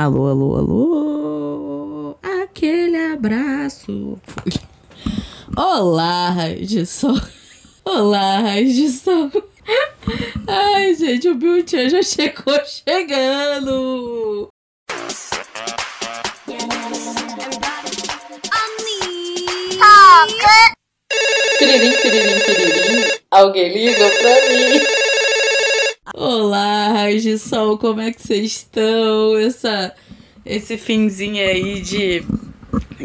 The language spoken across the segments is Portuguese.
Alô, alô, alô. Aquele abraço. Fui. Olá, de sol. Olá, de sol. Ai, gente, o Biltian já chegou chegando. Piririm, piririm, piririm. Alguém liga pra mim. Olá, raios de sol, como é que vocês estão? Essa, esse finzinho aí de,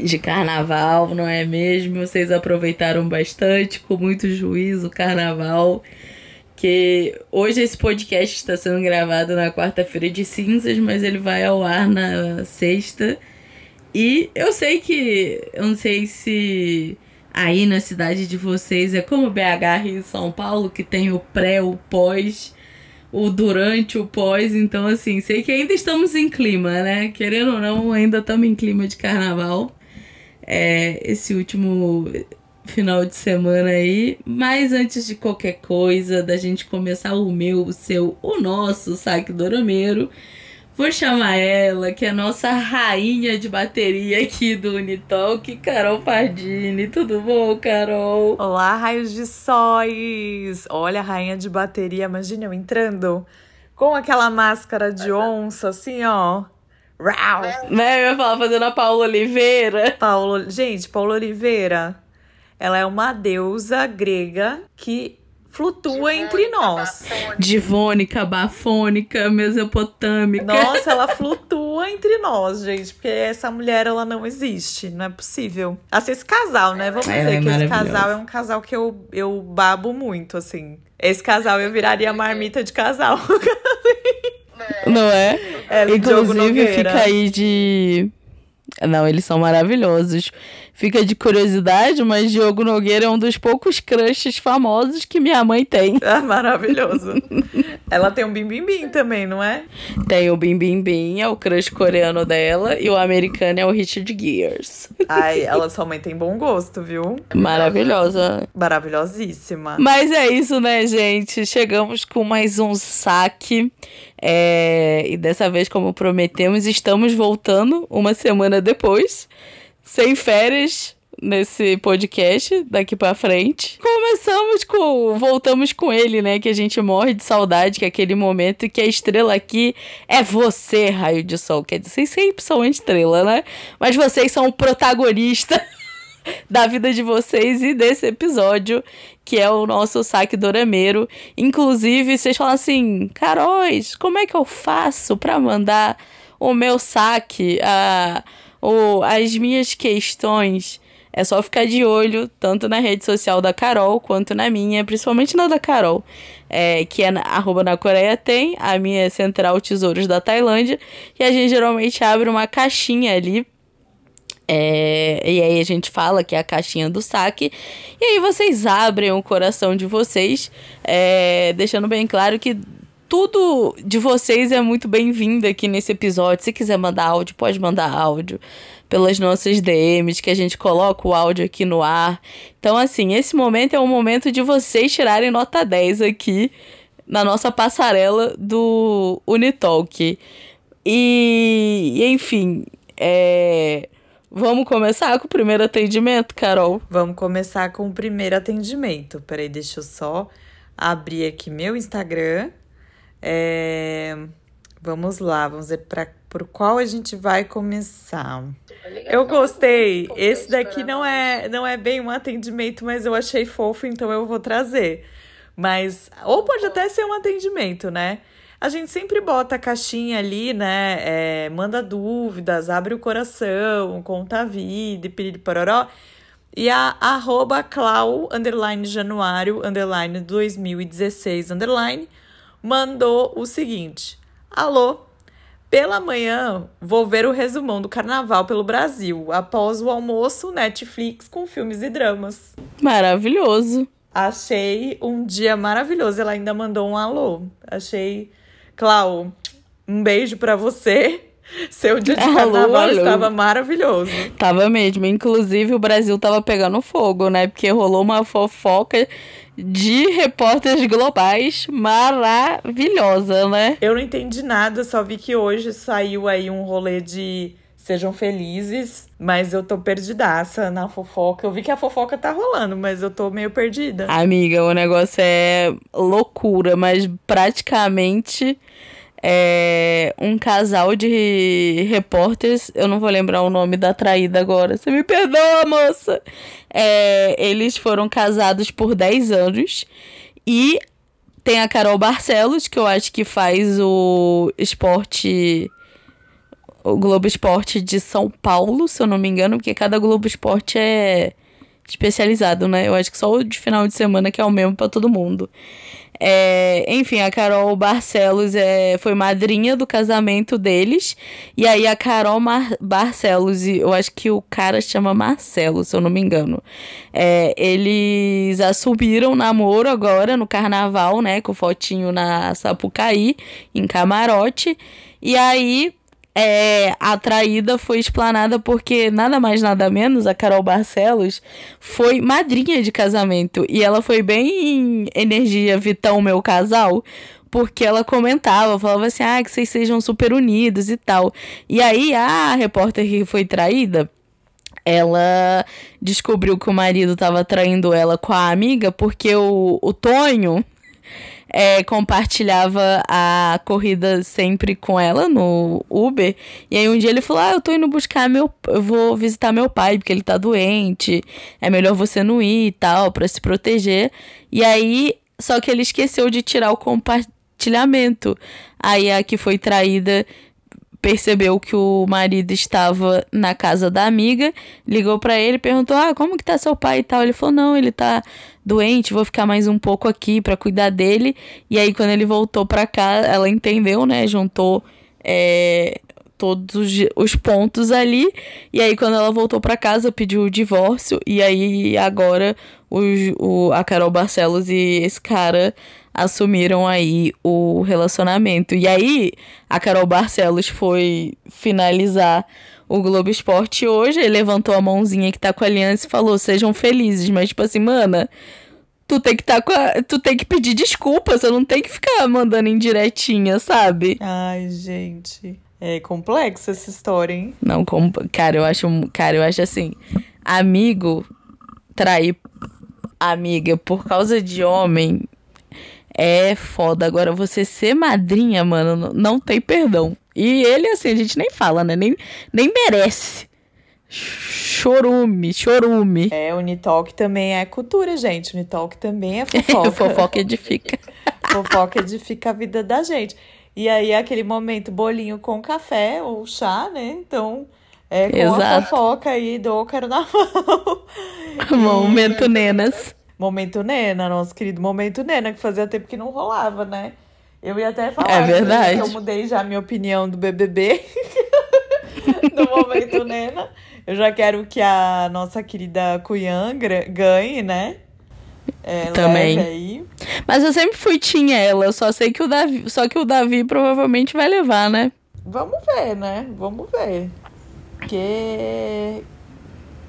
de carnaval, não é mesmo? Vocês aproveitaram bastante, com muito juízo, carnaval. Que hoje esse podcast está sendo gravado na quarta-feira de cinzas, mas ele vai ao ar na sexta. E eu sei que. Eu não sei se aí na cidade de vocês é como BH e São Paulo, que tem o pré, o pós, o durante, o pós. Então, assim, sei que ainda estamos em clima, né? Querendo ou não, ainda estamos em clima de carnaval. É, esse último final de semana aí. Mas antes de qualquer coisa, da gente começar o meu, o seu, o nosso saque dorameiro. Vou chamar ela, que é a nossa rainha de bateria aqui do Unitalk, Carol Pardini. Tudo bom, Carol? Olá, raios de sóis! Olha a rainha de bateria, imagina eu entrando com aquela máscara de onça, assim, ó. Rau! Né, eu ia falar fazendo a Paula Oliveira. Paulo, gente, Paula Oliveira, ela é uma deusa grega que flutua entre nós. Divônica, bafônica, mesopotâmica. Nossa, ela flutua entre nós, gente, porque essa mulher ela não existe, não é possível. Assim, esse casal, né? Vamos Ela dizer é que esse casal é um casal que eu, eu babo muito, assim. Esse casal eu viraria marmita de casal. Não é? É, Inclusive, fica aí de. Não, eles são maravilhosos. Fica de curiosidade, mas Diogo Nogueira é um dos poucos crushes famosos que minha mãe tem. Ah, maravilhoso. ela tem um bim bim bim também, não é? Tem o Bim Bim Bim, é o crush coreano dela, e o americano é o Richard Gears. Ai, ela sua mãe tem bom gosto, viu? Maravilhosa. Maravilhosíssima. Mas é isso, né, gente? Chegamos com mais um saque. É, E dessa vez, como prometemos, estamos voltando uma semana depois, sem férias nesse podcast daqui pra frente. Começamos com. Voltamos com ele, né? Que a gente morre de saudade, que é aquele momento que a estrela aqui é você, raio de sol. Quer dizer, vocês sempre são uma estrela, né? Mas vocês são o protagonista da vida de vocês e desse episódio, que é o nosso saque dorameiro. Inclusive, vocês falam assim, Caróis, como é que eu faço pra mandar o meu saque, a, o, as minhas questões? É só ficar de olho, tanto na rede social da Carol, quanto na minha, principalmente na da Carol, é, que é na, arroba na Coreia tem, a minha é Central Tesouros da Tailândia, e a gente geralmente abre uma caixinha ali é, e aí a gente fala que é a caixinha do saque. E aí vocês abrem o coração de vocês, é, deixando bem claro que tudo de vocês é muito bem-vindo aqui nesse episódio. Se quiser mandar áudio, pode mandar áudio pelas nossas DMs, que a gente coloca o áudio aqui no ar. Então, assim, esse momento é o momento de vocês tirarem nota 10 aqui na nossa passarela do Unitalk. E, e, enfim, é, vamos começar com o primeiro atendimento, Carol? Vamos começar com o primeiro atendimento. Peraí, deixa eu só abrir aqui meu Instagram. É, Vamos lá, vamos ver para por qual a gente vai começar. Eu gostei. Esse daqui não é não é bem um atendimento, mas eu achei fofo, então eu vou trazer. Mas ou pode até ser um atendimento, né? A gente sempre bota a caixinha ali, né? É, manda dúvidas, abre o coração, conta a vida, e pororó. E a arroba clau, underline januário, underline 2016, underline, mandou o seguinte. Alô, pela manhã vou ver o resumão do carnaval pelo Brasil. Após o almoço, Netflix com filmes e dramas. Maravilhoso. Achei um dia maravilhoso. Ela ainda mandou um alô. Achei. Clau, um beijo pra você. Seu dia de Alô, carnaval alô. estava maravilhoso. Tava mesmo. Inclusive, o Brasil tava pegando fogo, né? Porque rolou uma fofoca de repórteres globais maravilhosa, né? Eu não entendi nada, só vi que hoje saiu aí um rolê de sejam felizes, mas eu tô perdidaça na fofoca. Eu vi que a fofoca tá rolando, mas eu tô meio perdida. Amiga, o negócio é loucura, mas praticamente é um casal de repórteres, eu não vou lembrar o nome da traída agora. Você me perdoa, moça. É, eles foram casados por 10 anos e tem a Carol Barcelos, que eu acho que faz o esporte o Globo Esporte de São Paulo, se eu não me engano, porque cada Globo Esporte é especializado, né? Eu acho que só o de final de semana que é o mesmo para todo mundo. É, enfim, a Carol Barcelos é, foi madrinha do casamento deles. E aí a Carol Mar Barcelos, eu acho que o cara chama Marcelo, se eu não me engano. É, eles assumiram namoro agora no carnaval, né? Com fotinho na Sapucaí, em camarote. E aí é, a traída foi explanada porque nada mais nada menos a Carol Barcelos foi madrinha de casamento e ela foi bem energia Vitão meu casal porque ela comentava, falava assim, ah, que vocês sejam super unidos e tal. E aí a repórter que foi traída, ela descobriu que o marido estava traindo ela com a amiga porque o, o Tonho é, compartilhava a corrida sempre com ela no Uber. E aí um dia ele falou: Ah, eu tô indo buscar meu. Eu vou visitar meu pai, porque ele tá doente. É melhor você não ir e tal, para se proteger. E aí. Só que ele esqueceu de tirar o compartilhamento. Aí a que foi traída percebeu que o marido estava na casa da amiga, ligou para ele, perguntou: "Ah, como que tá seu pai e tal?". Ele falou: "Não, ele tá doente, vou ficar mais um pouco aqui para cuidar dele". E aí quando ele voltou para cá, ela entendeu, né? Juntou é, todos os, os pontos ali. E aí quando ela voltou para casa, pediu o divórcio e aí agora o, a Carol Barcelos e esse cara assumiram aí o relacionamento. E aí, a Carol Barcelos foi finalizar o Globo Esporte hoje, ele levantou a mãozinha que tá com a aliança e falou: "Sejam felizes", mas tipo assim, mana, tu tem que tá com a, tu tem que pedir desculpa, você não tem que ficar mandando indiretinha, sabe? Ai, gente, é complexa essa história, hein? Não, com, cara, eu acho, cara, eu acho assim, amigo trair amiga por causa de homem é foda. Agora, você ser madrinha, mano, não tem perdão. E ele, assim, a gente nem fala, né? Nem, nem merece. Chorume, chorume. É, o Unitalk também é cultura, gente. O Unitalk também é fofoca. fofoca edifica. fofoca edifica a vida da gente. E aí, é aquele momento, bolinho com café ou chá, né? Então, é com Exato. a fofoca aí do carnaval. Momento nenas. Momento Nena, nosso querido Momento Nena, que fazia tempo que não rolava, né? Eu ia até falar é verdade. que eu mudei já a minha opinião do BBB, do Momento Nena. Eu já quero que a nossa querida Cuyan ganhe, né? É, Também. Mas eu sempre fui tinha ela, eu só sei que o Davi, só que o Davi provavelmente vai levar, né? Vamos ver, né? Vamos ver. Porque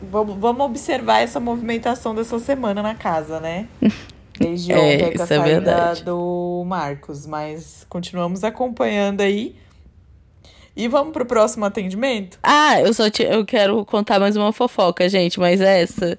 Vamos, vamos observar essa movimentação dessa semana na casa, né? Desde é, ontem com a é saída é do Marcos. Mas continuamos acompanhando aí. E vamos pro próximo atendimento? Ah, eu só te, eu quero contar mais uma fofoca, gente, mas essa.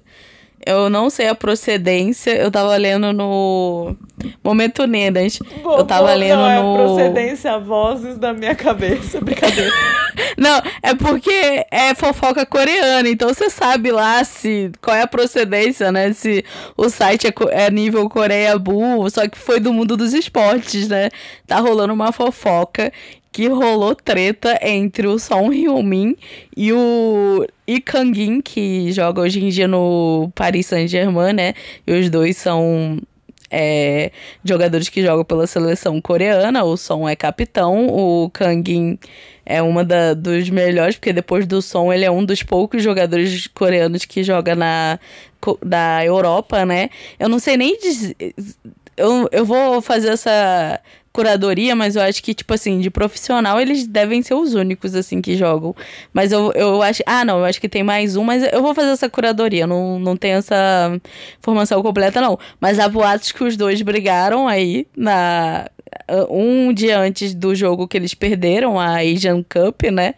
Eu não sei a procedência. Eu tava lendo no Momento Nenas. eu tava lendo não é no. É procedência, vozes da minha cabeça. Brincadeira. Não, é porque é fofoca coreana, então você sabe lá se qual é a procedência, né? Se o site é, é nível Coreia Bull, só que foi do mundo dos esportes, né? Tá rolando uma fofoca que rolou treta entre o Son Heung-min e o Lee Kang-in, que joga hoje em dia no Paris Saint-Germain, né? E os dois são é, jogadores que jogam pela seleção coreana. O Son é capitão, o Kang-in é uma da, dos melhores, porque depois do Son ele é um dos poucos jogadores coreanos que joga na, na Europa, né? Eu não sei nem dizer. Eu, eu vou fazer essa curadoria, mas eu acho que, tipo assim, de profissional, eles devem ser os únicos, assim, que jogam. Mas eu, eu acho. Ah, não, eu acho que tem mais um, mas eu vou fazer essa curadoria. Não, não tenho essa informação completa, não. Mas há boatos que os dois brigaram aí na. Um dia antes do jogo que eles perderam, a Asian Cup, né?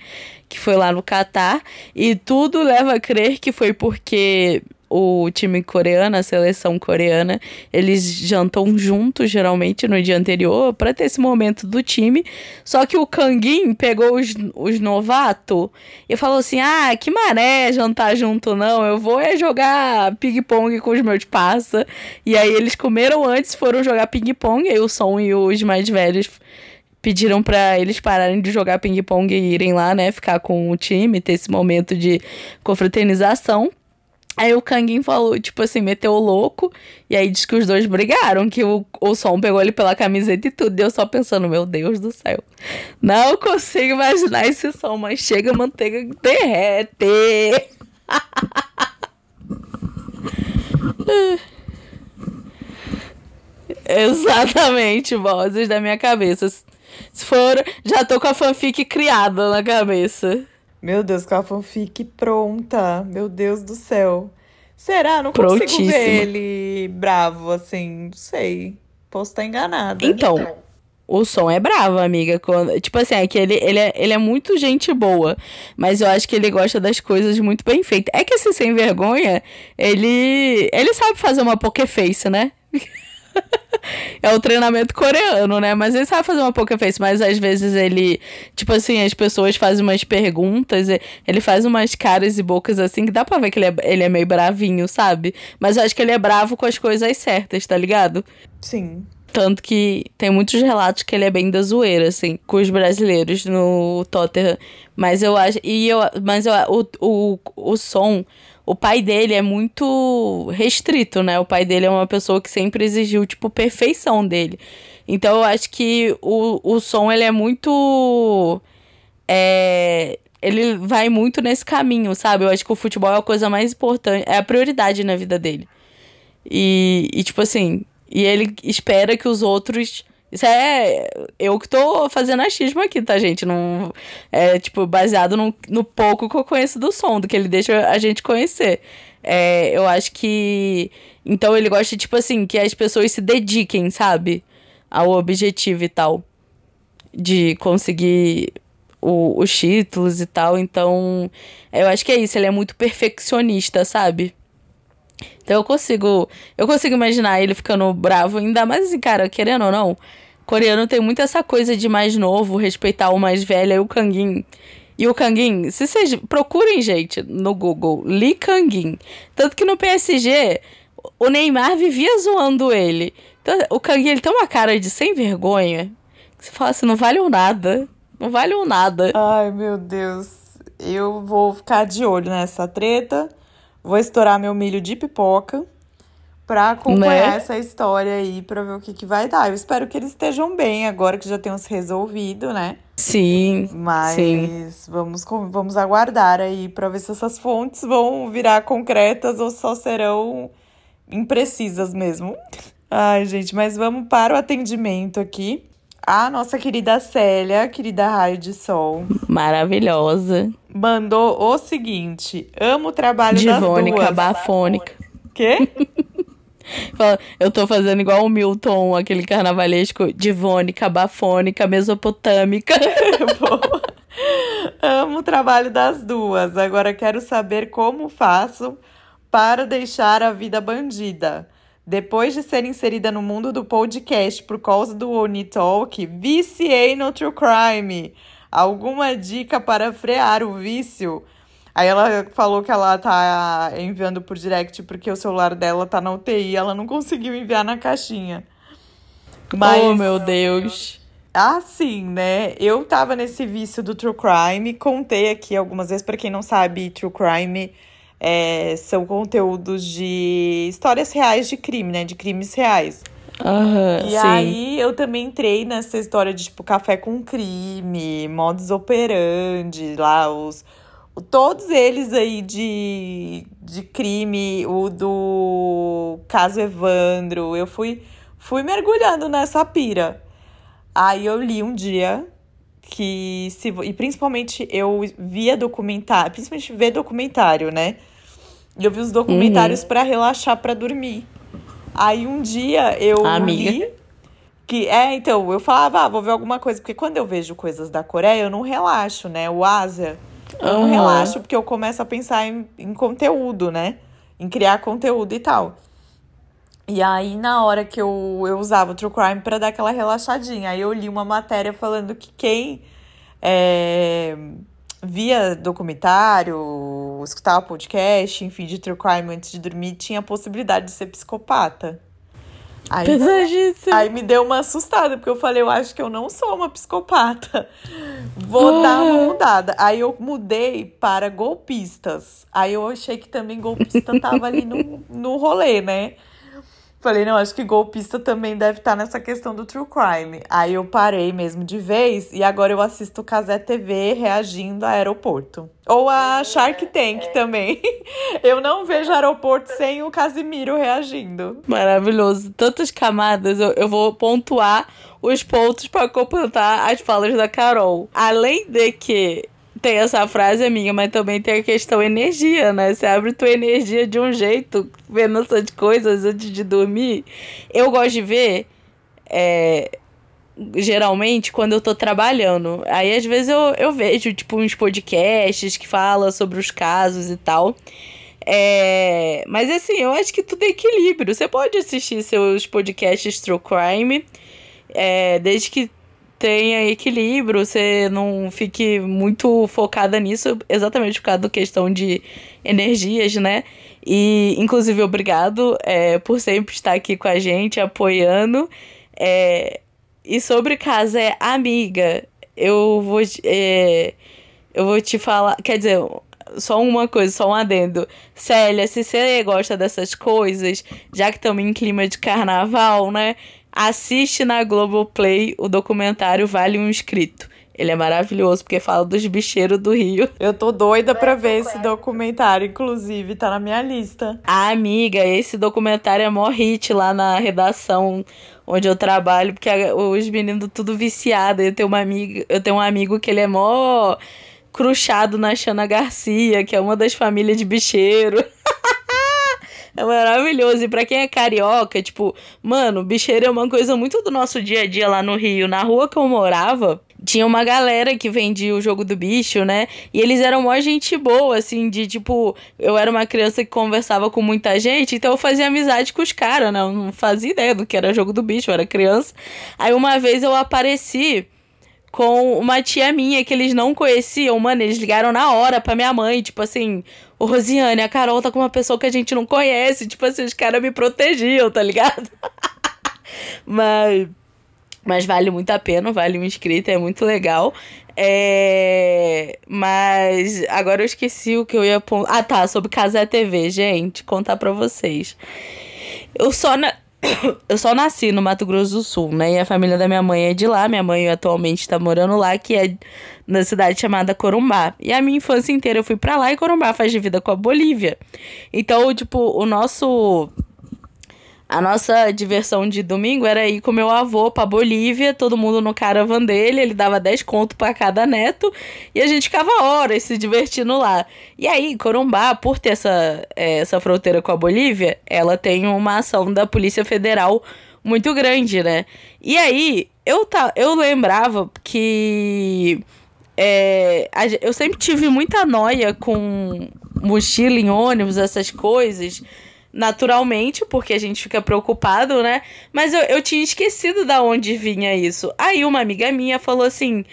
Que foi lá no Catar. E tudo leva a crer que foi porque o time coreano, a seleção coreana, eles jantam juntos, geralmente, no dia anterior, para ter esse momento do time. Só que o Kangin pegou os, os novatos e falou assim: ah, que maré jantar junto, não. Eu vou é jogar ping-pong com os meus passa. E aí eles comeram antes, foram jogar ping-pong, aí o Som e os mais velhos pediram para eles pararem de jogar ping-pong e irem lá, né, ficar com o time, ter esse momento de confraternização. Aí o Kangin falou, tipo assim, meteu o louco. E aí diz que os dois brigaram, que o, o som pegou ele pela camiseta e tudo. Deu só pensando, meu Deus do céu. Não consigo imaginar esse som, mas chega manteiga derrete. Exatamente, vozes da minha cabeça. Se for, já tô com a fanfic criada na cabeça. Meu Deus, com a fanfic pronta. Meu Deus do céu. Será? Não consigo ver ele bravo, assim. Não sei. Posso estar enganada. Então, o som é bravo, amiga. Quando, tipo assim, é que ele, ele, é, ele é muito gente boa. Mas eu acho que ele gosta das coisas muito bem feitas. É que esse sem vergonha, ele. Ele sabe fazer uma poker face, né? é o treinamento coreano, né? Mas ele sabe fazer uma poker face, mas às vezes ele, tipo assim, as pessoas fazem umas perguntas, ele faz umas caras e bocas assim que dá pra ver que ele é, ele é meio bravinho, sabe? Mas eu acho que ele é bravo com as coisas certas, tá ligado? Sim. Tanto que tem muitos relatos que ele é bem da zoeira, assim, com os brasileiros no Tottenham. Mas eu acho. E eu, mas eu, o, o, o som o pai dele é muito restrito, né? O pai dele é uma pessoa que sempre exigiu, tipo, perfeição dele. Então eu acho que o, o som, ele é muito. É, ele vai muito nesse caminho, sabe? Eu acho que o futebol é a coisa mais importante, é a prioridade na vida dele. E, e tipo assim, e ele espera que os outros isso é eu que tô fazendo achismo aqui, tá, gente? Não, é, tipo, baseado no, no pouco que eu conheço do som, do que ele deixa a gente conhecer. É, eu acho que. Então ele gosta, tipo assim, que as pessoas se dediquem, sabe? Ao objetivo e tal. De conseguir o, os títulos e tal. Então, eu acho que é isso. Ele é muito perfeccionista, sabe? Então eu consigo. Eu consigo imaginar ele ficando bravo, ainda mais assim, cara, querendo ou não. Coreano tem muito essa coisa de mais novo, respeitar o mais velho, aí o Kangin. E o Kangin, se vocês procurem, gente, no Google, Lee Kangin. Tanto que no PSG, o Neymar vivia zoando ele. Então, o Kangin, ele tem uma cara de sem vergonha. Que você fala assim, não vale nada. Não vale nada. Ai, meu Deus. Eu vou ficar de olho nessa treta. Vou estourar meu milho de pipoca pra acompanhar né? essa história aí, pra ver o que, que vai dar. Eu espero que eles estejam bem agora que já tenham se resolvido, né? Sim. Mas sim. Vamos, vamos aguardar aí pra ver se essas fontes vão virar concretas ou só serão imprecisas mesmo. Ai, gente, mas vamos para o atendimento aqui. A nossa querida Célia, querida Raio de Sol. Maravilhosa. Mandou o seguinte: amo o trabalho Divônica, das duas. bafônica. Quê? Eu tô fazendo igual o Milton, aquele carnavalesco divônica, bafônica, mesopotâmica. Amo o trabalho das duas. Agora quero saber como faço para deixar a vida bandida. Depois de ser inserida no mundo do podcast por causa do Oni Talk, viciei no True Crime. Alguma dica para frear o vício? Aí ela falou que ela tá enviando por direct porque o celular dela tá na UTI, ela não conseguiu enviar na caixinha. Mas, oh, meu Deus. Assim, né? Eu tava nesse vício do true crime, contei aqui algumas vezes para quem não sabe, true crime é, são conteúdos de histórias reais de crime, né? De crimes reais. Uhum, e sim. aí eu também entrei nessa história de tipo café com crime, modus operandi, lá os todos eles aí de, de crime, o do caso Evandro, eu fui fui mergulhando nessa pira. Aí eu li um dia que se e principalmente eu via documentário, principalmente ver documentário, né? E eu vi os documentários uhum. para relaxar para dormir. Aí um dia eu Amiga. li que é, então, eu falava, ah, vou ver alguma coisa, porque quando eu vejo coisas da Coreia, eu não relaxo, né? O Ásia, eu não relaxo porque eu começo a pensar em, em conteúdo, né? Em criar conteúdo e tal. E aí, na hora que eu, eu usava o True Crime para dar aquela relaxadinha, aí eu li uma matéria falando que quem é, via documentário, escutava podcast, enfim, de True Crime antes de dormir, tinha a possibilidade de ser psicopata. Aí, Pesadíssimo. aí me deu uma assustada, porque eu falei, eu acho que eu não sou uma psicopata. Vou dar uma mudada. Aí eu mudei para golpistas. Aí eu achei que também golpista tava ali no, no rolê, né? Falei, não, acho que golpista também deve estar tá nessa questão do true crime. Aí eu parei mesmo de vez e agora eu assisto Casé TV reagindo a aeroporto. Ou a Shark Tank é. também. Eu não vejo aeroporto sem o Casimiro reagindo. Maravilhoso. Tantas camadas, eu, eu vou pontuar os pontos para completar as falas da Carol. Além de que tem essa frase minha, mas também tem a questão energia, né? Você abre tua energia de um jeito, vendo essas coisas antes de dormir. Eu gosto de ver, é, geralmente, quando eu tô trabalhando. Aí, às vezes, eu, eu vejo, tipo, uns podcasts que falam sobre os casos e tal. É, mas, assim, eu acho que tudo é equilíbrio. Você pode assistir seus podcasts True Crime, é, desde que tenha equilíbrio, você não fique muito focada nisso, exatamente por causa da questão de energias, né? E, inclusive, obrigado é, por sempre estar aqui com a gente, apoiando. É, e sobre casa é amiga, eu vou, é, eu vou te falar. Quer dizer, só uma coisa, só um adendo. Célia, se você gosta dessas coisas, já que estamos em clima de carnaval, né? Assiste na Globoplay o documentário Vale um Inscrito. Ele é maravilhoso porque fala dos bicheiros do Rio. Eu tô doida pra ver esse documentário, inclusive, tá na minha lista. Ah, amiga, esse documentário é mó hit lá na redação onde eu trabalho, porque os meninos tudo viciado. Eu tenho uma amiga, eu tenho um amigo que ele é mó cruchado na Xana Garcia, que é uma das famílias de bicheiro. É maravilhoso. E pra quem é carioca, tipo, mano, bicheiro é uma coisa muito do nosso dia a dia lá no Rio. Na rua que eu morava, tinha uma galera que vendia o jogo do bicho, né? E eles eram mó gente boa, assim, de tipo, eu era uma criança que conversava com muita gente, então eu fazia amizade com os caras, né? Eu não fazia ideia do que era jogo do bicho, eu era criança. Aí uma vez eu apareci com uma tia minha que eles não conheciam, mano, eles ligaram na hora pra minha mãe, tipo assim, ô Rosiane, a Carol tá com uma pessoa que a gente não conhece, tipo assim, os caras me protegiam, tá ligado? mas, mas vale muito a pena, vale um inscrito, é muito legal. É, mas agora eu esqueci o que eu ia... Ah, tá, sobre Casé TV, gente, contar pra vocês. Eu só... Na eu só nasci no Mato Grosso do Sul, né? E a família da minha mãe é de lá. Minha mãe atualmente está morando lá, que é na cidade chamada Corumbá. E a minha infância inteira eu fui para lá e Corumbá faz de vida com a Bolívia. Então, tipo, o nosso a nossa diversão de domingo era ir com meu avô pra Bolívia, todo mundo no caravan dele, ele dava 10 conto para cada neto, e a gente ficava horas se divertindo lá. E aí, Corumbá, por ter essa, é, essa fronteira com a Bolívia, ela tem uma ação da Polícia Federal muito grande, né? E aí, eu, tá, eu lembrava que. É, eu sempre tive muita noia com mochila em ônibus, essas coisas naturalmente, porque a gente fica preocupado, né? Mas eu, eu tinha esquecido da onde vinha isso. Aí uma amiga minha falou assim,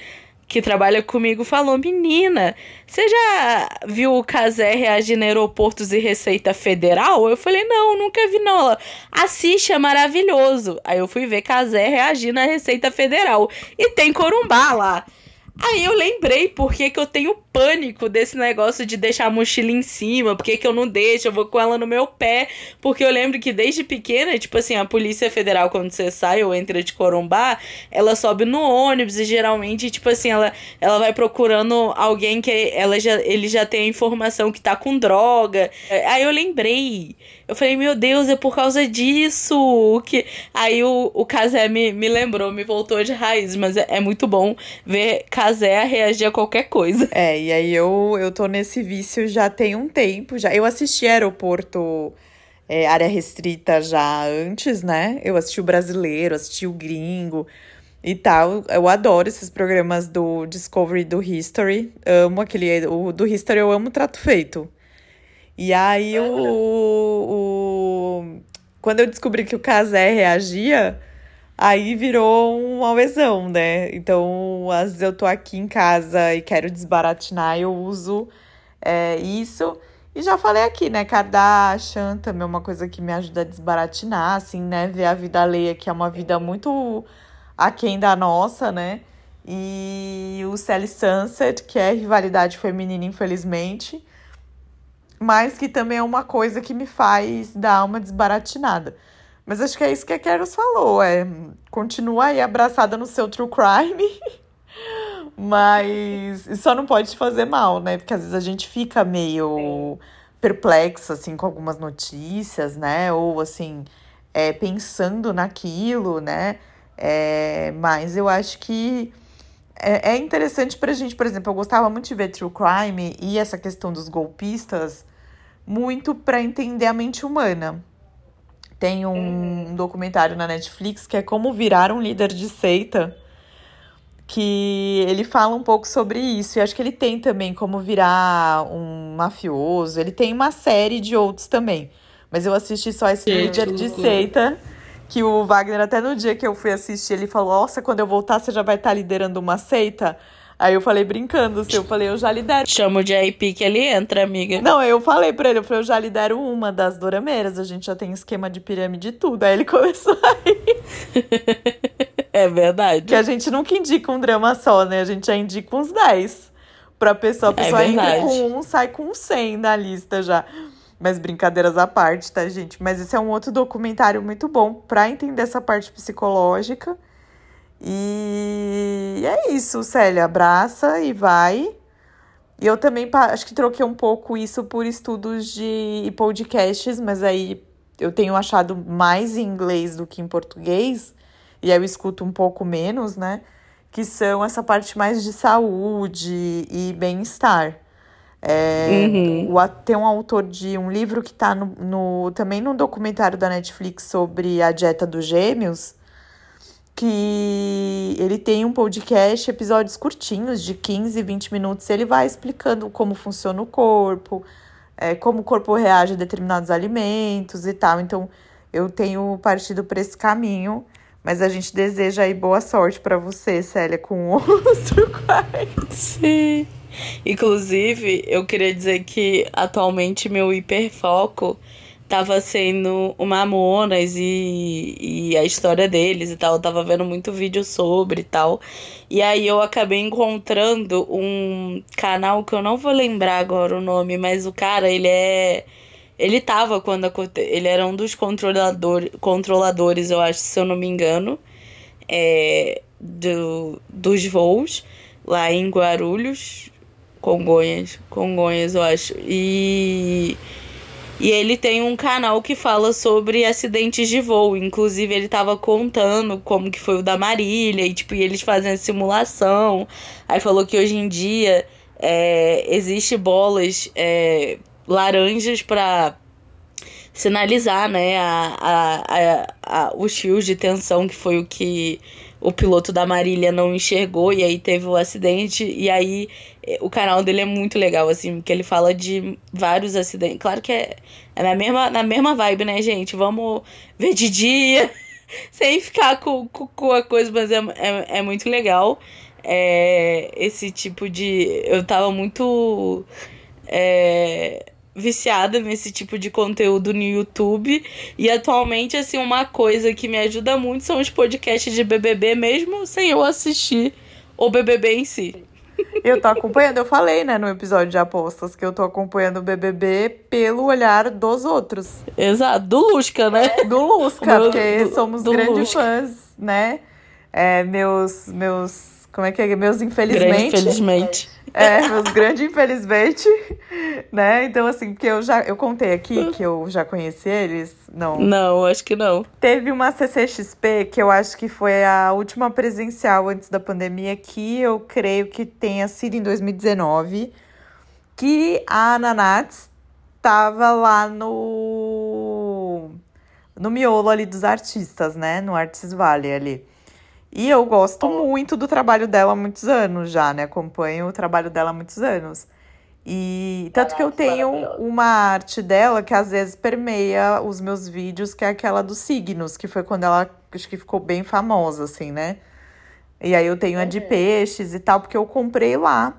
que trabalha comigo, falou: Menina, você já viu o Casé reagir em aeroportos e Receita Federal? Eu falei: Não, nunca vi, não. Ela, assiste, é maravilhoso. Aí eu fui ver Casé reagir na Receita Federal. E tem Corumbá lá. Aí eu lembrei por que, eu tenho pânico desse negócio de deixar a mochila em cima, por que, eu não deixo, eu vou com ela no meu pé, porque eu lembro que desde pequena, tipo assim, a Polícia Federal, quando você sai ou entra de Corumbá, ela sobe no ônibus e geralmente, tipo assim, ela, ela vai procurando alguém que ela já, ele já tem a informação que tá com droga. Aí eu lembrei, eu falei, meu Deus, é por causa disso que... Aí o, o Casé me, me lembrou, me voltou de raiz, mas é, é muito bom ver Casé reagir a qualquer coisa. É, e aí eu, eu tô nesse vício já tem um tempo. já Eu assisti Aeroporto é, Área Restrita já antes, né? Eu assisti o brasileiro, assisti o gringo e tal. Eu adoro esses programas do Discovery do History. Amo aquele. O do History eu amo trato feito. E aí o, o. Quando eu descobri que o Casé reagia Aí virou um auezão, né? Então, às vezes eu tô aqui em casa e quero desbaratinar, eu uso é, isso. E já falei aqui, né? Kardashian também é uma coisa que me ajuda a desbaratinar, assim, né? Ver a vida alheia, que é uma vida muito aquém da nossa, né? E o Sally Sunset, que é rivalidade feminina, infelizmente. Mas que também é uma coisa que me faz dar uma desbaratinada. Mas acho que é isso que a Keros falou, é continua aí abraçada no seu true crime, mas só não pode te fazer mal, né? Porque às vezes a gente fica meio perplexa, assim, com algumas notícias, né? Ou, assim, é, pensando naquilo, né? É, mas eu acho que é, é interessante pra gente, por exemplo, eu gostava muito de ver True Crime e essa questão dos golpistas muito para entender a mente humana. Tem um uhum. documentário na Netflix que é Como Virar um Líder de Seita, que ele fala um pouco sobre isso. E acho que ele tem também como virar um mafioso. Ele tem uma série de outros também. Mas eu assisti só esse Gente, líder de seita. Que o Wagner, até no dia que eu fui assistir, ele falou: Nossa, quando eu voltar, você já vai estar liderando uma seita. Aí eu falei brincando, assim, eu falei, eu já lidero. Chamo de IP que ele entra, amiga. Não, eu falei pra ele, eu falei, eu já lidero uma das dorameiras, a gente já tem esquema de pirâmide e tudo. Aí ele começou a rir. é verdade. Que a gente nunca indica um drama só, né? A gente já indica uns 10 pra pessoa. A é pessoa é entra com um, sai com 100 na lista já. Mas brincadeiras à parte, tá, gente? Mas esse é um outro documentário muito bom pra entender essa parte psicológica. E é isso, Célia. Abraça e vai. E eu também acho que troquei um pouco isso por estudos de podcasts, mas aí eu tenho achado mais em inglês do que em português, e aí eu escuto um pouco menos, né? Que são essa parte mais de saúde e bem-estar. É, uhum. o, tem um autor de um livro que está no, no, também no documentário da Netflix sobre a dieta dos gêmeos, que ele tem um podcast, episódios curtinhos, de 15, 20 minutos. Ele vai explicando como funciona o corpo, é, como o corpo reage a determinados alimentos e tal. Então, eu tenho partido para esse caminho. Mas a gente deseja aí boa sorte para você, Célia, com o. Sim. Inclusive, eu queria dizer que atualmente meu hiperfoco tava sendo o Mamonas e, e a história deles e tal. Eu tava vendo muito vídeo sobre e tal. E aí eu acabei encontrando um canal que eu não vou lembrar agora o nome, mas o cara, ele é. Ele tava quando ele era um dos controlador, controladores, eu acho, se eu não me engano, é, do, dos voos lá em Guarulhos, Congonhas, Congonhas, eu acho. E e ele tem um canal que fala sobre acidentes de voo. Inclusive, ele tava contando como que foi o da Marília. E, tipo, e eles fazem simulação. Aí falou que hoje em dia é, existe bolas é, laranjas para sinalizar, né, a, a, a, a, os fios de tensão, que foi o que o piloto da Marília não enxergou e aí teve o acidente. E aí é, o canal dele é muito legal, assim, porque ele fala de vários acidentes. Claro que é, é na, mesma, na mesma vibe, né, gente? Vamos ver de dia, sem ficar com, com, com a coisa, mas é, é, é muito legal. É, esse tipo de. Eu tava muito. É, viciada nesse tipo de conteúdo no YouTube. E atualmente, assim, uma coisa que me ajuda muito são os podcasts de BBB, mesmo sem eu assistir o BBB em si? Eu tô acompanhando, eu falei, né, no episódio de apostas, que eu tô acompanhando o BBB pelo olhar dos outros. Exato, do Lusca, né? Do Lusca, Do- porque do- somos do grandes Lusca. fãs, né? É, meus, meus, como é que é? Meus Grande, infelizmente. É, meus grandes infelizmente, né? Então, assim, porque eu já, eu contei aqui que eu já conheci eles, não. Não, acho que não. Teve uma CCXP que eu acho que foi a última presencial antes da pandemia, que eu creio que tenha sido em 2019, que a Nanats tava lá no no miolo ali dos artistas, né, no Arts Valley ali. E eu gosto muito do trabalho dela há muitos anos já, né? Acompanho o trabalho dela há muitos anos. E tanto que eu tenho uma arte dela que às vezes permeia os meus vídeos, que é aquela dos signos, que foi quando ela acho que ficou bem famosa, assim, né? E aí eu tenho a de peixes e tal, porque eu comprei lá.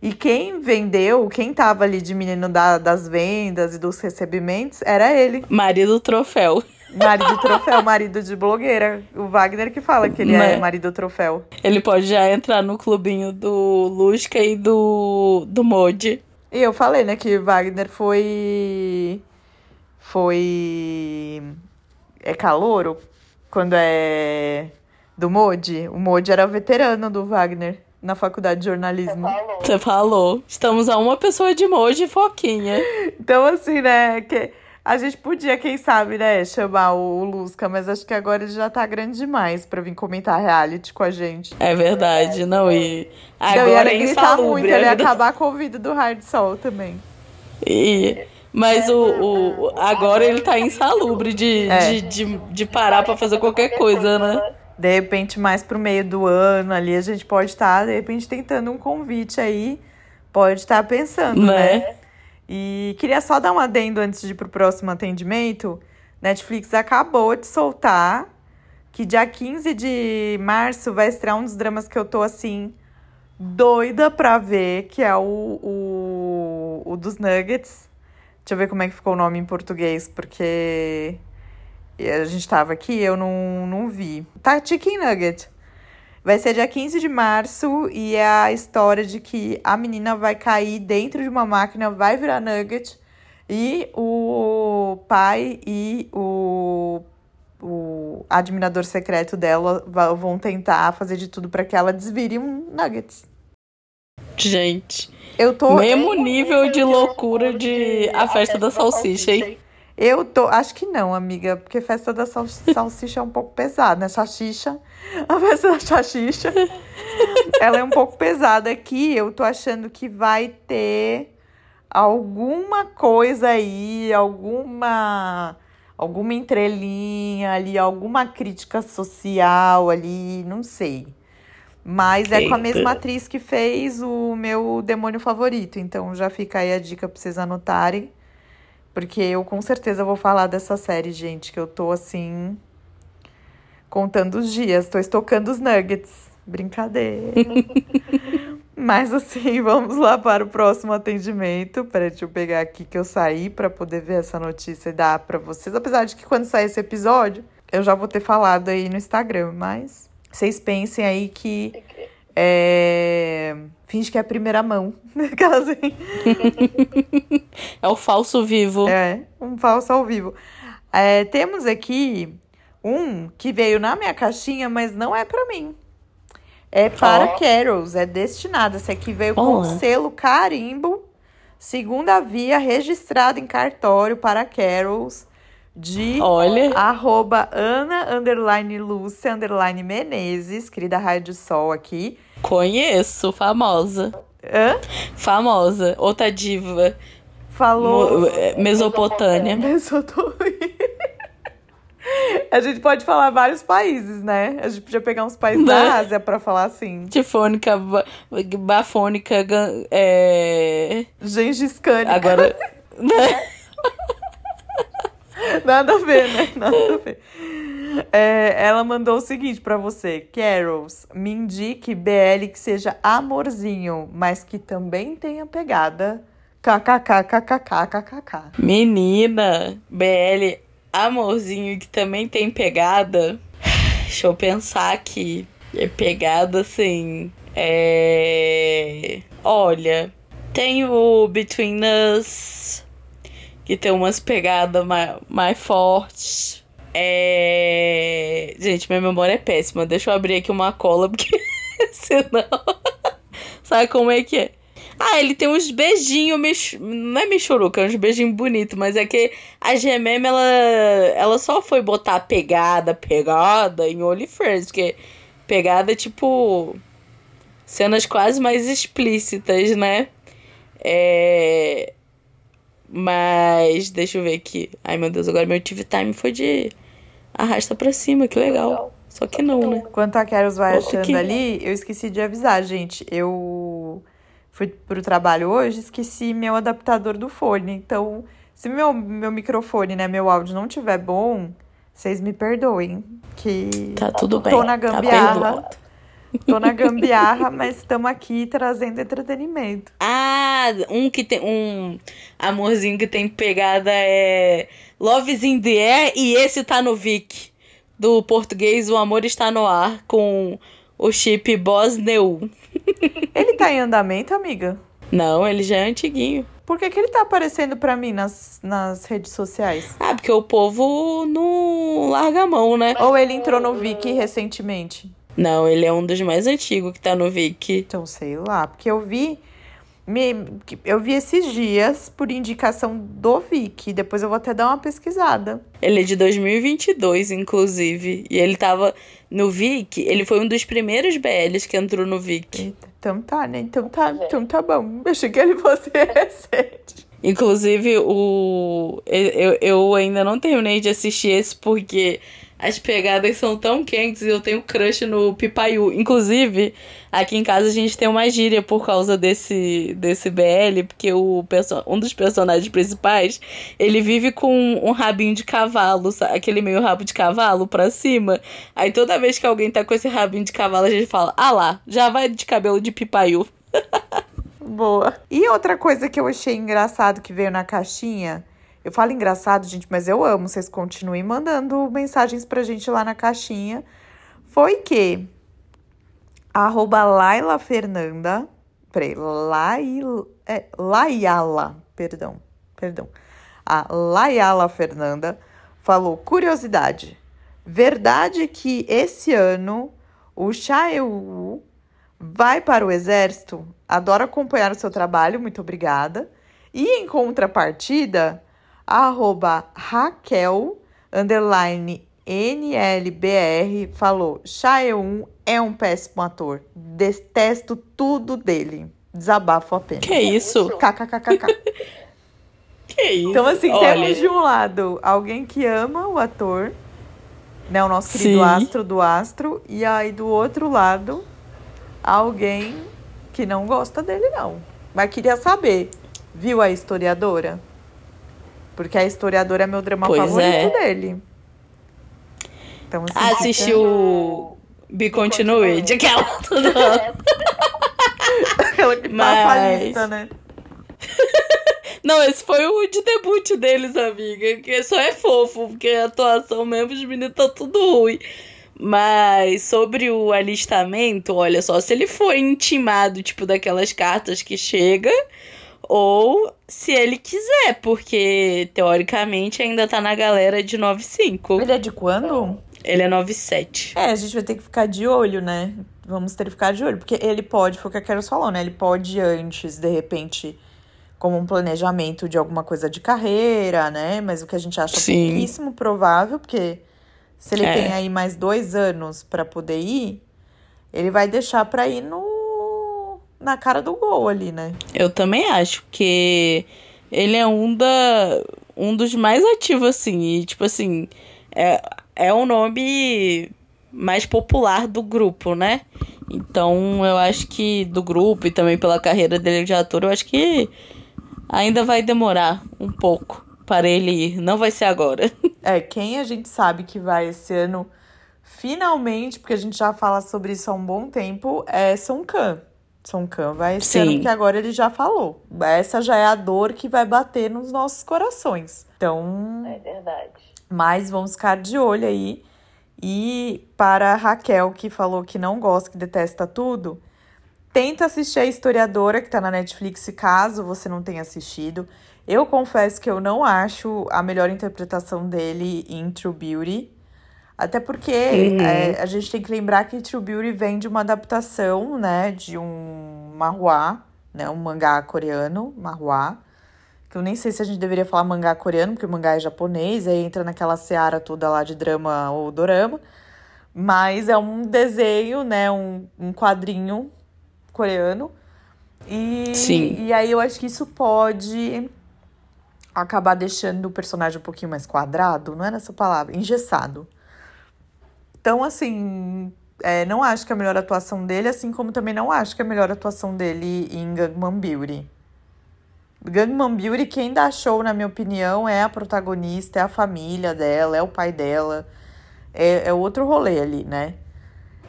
E quem vendeu, quem tava ali de menino da- das vendas e dos recebimentos, era ele. Marido troféu. Marido troféu, marido de blogueira. O Wagner que fala que ele Né? é marido troféu. Ele pode já entrar no clubinho do Lusca e do, do Modi. E eu falei, né, que Wagner foi. Foi. É calouro? Quando é. Do Modi. O Modi era veterano do Wagner na faculdade de jornalismo. Você falou. Estamos a uma pessoa de Moji e Foquinha. Então, assim, né, que a gente podia, quem sabe, né, chamar o Lusca, mas acho que agora ele já tá grande demais pra vir comentar reality com a gente. É verdade, não. E Não, e agora ele é ia gritar muito, insalubre. ele a ia vida- acabar com o vídeo do Hard Soul também. E- mas o, o, agora ele tá insalubre de, É. de, de, de parar pra fazer qualquer coisa, né? De repente, mais pro meio do ano ali, a gente pode estar, de repente, tentando um convite aí. Pode estar pensando, né? Né? E queria só dar um adendo antes de ir pro próximo atendimento. Netflix acabou de soltar que dia 15 de março vai estrear um dos dramas que eu tô assim, doida pra ver, que é o, o, o dos Nuggets. Deixa eu ver como é que ficou o nome em português, porque a gente tava aqui eu não, não vi. Tá Chicken Nugget. Vai ser dia 15 de março e é a história de que a menina vai cair dentro de uma máquina, vai virar nugget e o pai e o, o admirador secreto dela vão tentar fazer de tudo para que ela desvire um nuggets. Gente, Eu tô mesmo nível de loucura de A Festa da Salsicha, hein? Eu tô. Acho que não, amiga, porque festa da sal- salsicha é um pouco pesada, né? Chachicha. A festa da chachicha. ela é um pouco pesada aqui. Eu tô achando que vai ter alguma coisa aí, alguma. Alguma entrelinha ali, alguma crítica social ali, não sei. Mas é com a Eita. mesma atriz que fez o meu demônio favorito. Então já fica aí a dica pra vocês anotarem. Porque eu com certeza vou falar dessa série, gente, que eu tô assim. Contando os dias, tô estocando os nuggets. Brincadeira. Mas assim, vamos lá para o próximo atendimento. Peraí, deixa eu pegar aqui que eu saí para poder ver essa notícia e dar para vocês. Apesar de que quando sair esse episódio, eu já vou ter falado aí no Instagram, mas vocês pensem aí que é... finge que é a primeira mão. Aquelas assim. É o falso vivo. É, um falso ao vivo. É, temos aqui um que veio na minha caixinha, mas não é pra mim. É para Ó. Carols, é destinado. Esse aqui veio com Olá. selo carimbo, segunda via, registrado em cartório para Carols, de Olha, arroba Ana, underline Lúcia, underline Menezes, querida Rádio Sol aqui. conheço, famosa. Hã? Famosa, outra diva. Falou... Mo- é, Mesopotâmia. Mesopotâmia. A gente pode falar vários países, né? A gente podia pegar uns países Né? da Ásia pra falar assim. Tifônica, ba- bafônica, é... Gengis Khan. Agora... Nada a ver, né? Nada a ver. É, ela mandou o seguinte pra você. Carols, me indique BL que seja amorzinho, mas que também tenha pegada. KKKKKKKK. Menina, BL, amorzinho que também tem pegada. Deixa eu pensar aqui. É pegada assim. É... Olha, tem o Between Us, que tem umas pegadas mais, mais fortes. É... Gente, minha memória é péssima. Deixa eu abrir aqui uma cola, porque senão. Sabe como é que é? Ah, ele tem uns beijinhos, mex... não é michuruca, é uns beijinhos bonitos, mas é que a GMM, ela, ela só foi botar pegada, pegada em OnlyFans, porque pegada é tipo cenas quase mais explícitas, né? É... Mas, deixa eu ver aqui. Ai, meu Deus, agora meu TV Time foi de arrasta pra cima, que legal. Só que não, né? Enquanto a Keros vai achando que... ali, eu esqueci de avisar, gente. Eu fui pro trabalho hoje, esqueci meu adaptador do fone. Então, se meu, meu microfone, né, meu áudio não tiver bom, vocês me perdoem. Que tá tudo bem. Tô na tá gambiarra. Tá tô na gambiarra, mas estamos aqui trazendo entretenimento. Ah, um que tem. Um amorzinho que tem pegada é. Love's in the Air e esse tá no Vic. Do português, O Amor Está no Ar, com o chip Bosneu. Ele tá em andamento, amiga? Não, ele já é antiguinho. Por que, que ele tá aparecendo pra mim nas, nas redes sociais? Ah, porque o povo não larga a mão, né? Ou ele entrou no Viki recentemente? Não, ele é um dos mais antigos que tá no Viki. Então, sei lá, porque eu vi me, eu vi esses dias por indicação do Vic. Depois eu vou até dar uma pesquisada. Ele é de 2022, inclusive. E ele tava no Vic. Ele foi um dos primeiros BLs que entrou no Vic. Eita, então tá, né? Então tá, então tá bom. Eu achei que ele fosse recente. Inclusive, o eu, eu ainda não terminei de assistir esse porque as pegadas são tão quentes e eu tenho crush no Pipaiu. Inclusive, aqui em casa a gente tem uma gíria por causa desse, desse BL, porque o um dos personagens principais, ele vive com um rabinho de cavalo, sabe? aquele meio rabo de cavalo pra cima. Aí toda vez que alguém tá com esse rabinho de cavalo, a gente fala, ah lá, já vai de cabelo de Pipaiu. Boa. E outra coisa que eu achei engraçado que veio na caixinha eu falo engraçado, gente, mas eu amo. Vocês continuem mandando mensagens pra gente lá na caixinha. Foi que arroba Laila Fernanda. Peraí, Laila, é, Laiala, perdão, perdão. A Laiala Fernanda falou: curiosidade. Verdade que esse ano o Chaeu vai para o exército? Adoro acompanhar o seu trabalho, muito obrigada. E em contrapartida, arroba Raquel, underline NLBR, falou: Chaeun é um péssimo ator. Detesto tudo dele. Desabafo apenas. Que isso? KKKKK. que isso? Então, assim, Olha... temos de um lado alguém que ama o ator, né? O nosso querido Sim. astro do astro. E aí, do outro lado, alguém que não gosta dele, não. Mas queria saber, viu a historiadora? Porque a historiadora é meu drama pois favorito é. dele. Então, assim, Assistiu Be Continued, aquela tudo. Ela que Mas... passa a lista, né? Não, esse foi o de debut deles, amiga. Que só é fofo, porque a atuação mesmo, os meninos tá tudo ruim. Mas sobre o alistamento, olha só, se ele for intimado, tipo, daquelas cartas que chega, ou se ele quiser, porque teoricamente ainda tá na galera de 95. Ele é de quando? Ele é 97. É, a gente vai ter que ficar de olho, né? Vamos ter que ficar de olho, porque ele pode, foi o que a Carol falou, né? Ele pode antes, de repente, como um planejamento de alguma coisa de carreira, né? Mas o que a gente acha Sim. pouquíssimo provável, porque se ele é. tem aí mais dois anos para poder ir, ele vai deixar pra ir no na cara do gol ali, né? Eu também acho que ele é um da um dos mais ativos assim, e tipo assim, é é o nome mais popular do grupo, né? Então, eu acho que do grupo e também pela carreira dele de ator, eu acho que ainda vai demorar um pouco para ele ir. Não vai ser agora. É, quem a gente sabe que vai esse ano, finalmente, porque a gente já fala sobre isso há um bom tempo, é Song Kang. Kang vai esse ano, porque agora ele já falou. Essa já é a dor que vai bater nos nossos corações. Então. É verdade. Mas vamos ficar de olho aí. E para a Raquel, que falou que não gosta, que detesta tudo, Tenta assistir a historiadora que tá na Netflix, caso você não tenha assistido. Eu confesso que eu não acho a melhor interpretação dele em True Beauty. Até porque uhum. é, a gente tem que lembrar que True Beauty vem de uma adaptação, né, de um manhua, né, um mangá coreano, manhua. Que eu nem sei se a gente deveria falar mangá coreano, porque o mangá é japonês, aí entra naquela seara toda lá de drama ou dorama. Mas é um desenho, né, um, um quadrinho coreano. E, Sim. e aí eu acho que isso pode acabar deixando o personagem um pouquinho mais quadrado, não é nessa palavra, engessado. Então, assim, é, não acho que é a melhor atuação dele, assim como também não acho que é a melhor atuação dele em Gangman Beauty. Gangman Beauty, quem dá show, na minha opinião, é a protagonista, é a família dela, é o pai dela. É, é outro rolê ali, né?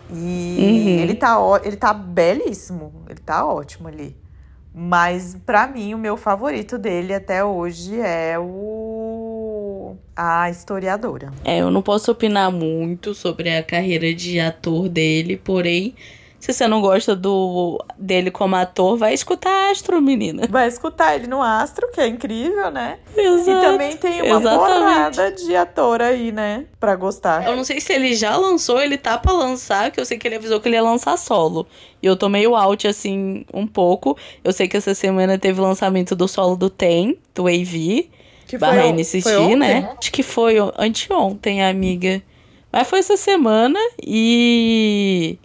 E uhum. ele, tá, ele tá belíssimo, ele tá ótimo ali. Mas para mim o meu favorito dele até hoje é o a historiadora. É, eu não posso opinar muito sobre a carreira de ator dele, porém se você não gosta do dele como ator, vai escutar Astro, menina. Vai escutar ele no Astro, que é incrível, né? Exato. E também tem uma Exatamente. porrada de ator aí, né? Pra gostar. Eu não sei se ele já lançou, ele tá pra lançar, que eu sei que ele avisou que ele ia lançar solo. E eu tô meio out, assim, um pouco. Eu sei que essa semana teve o lançamento do solo do Tem, do AV. Que barra foi, NCT, foi né? Acho que foi anteontem, amiga. Mas foi essa semana e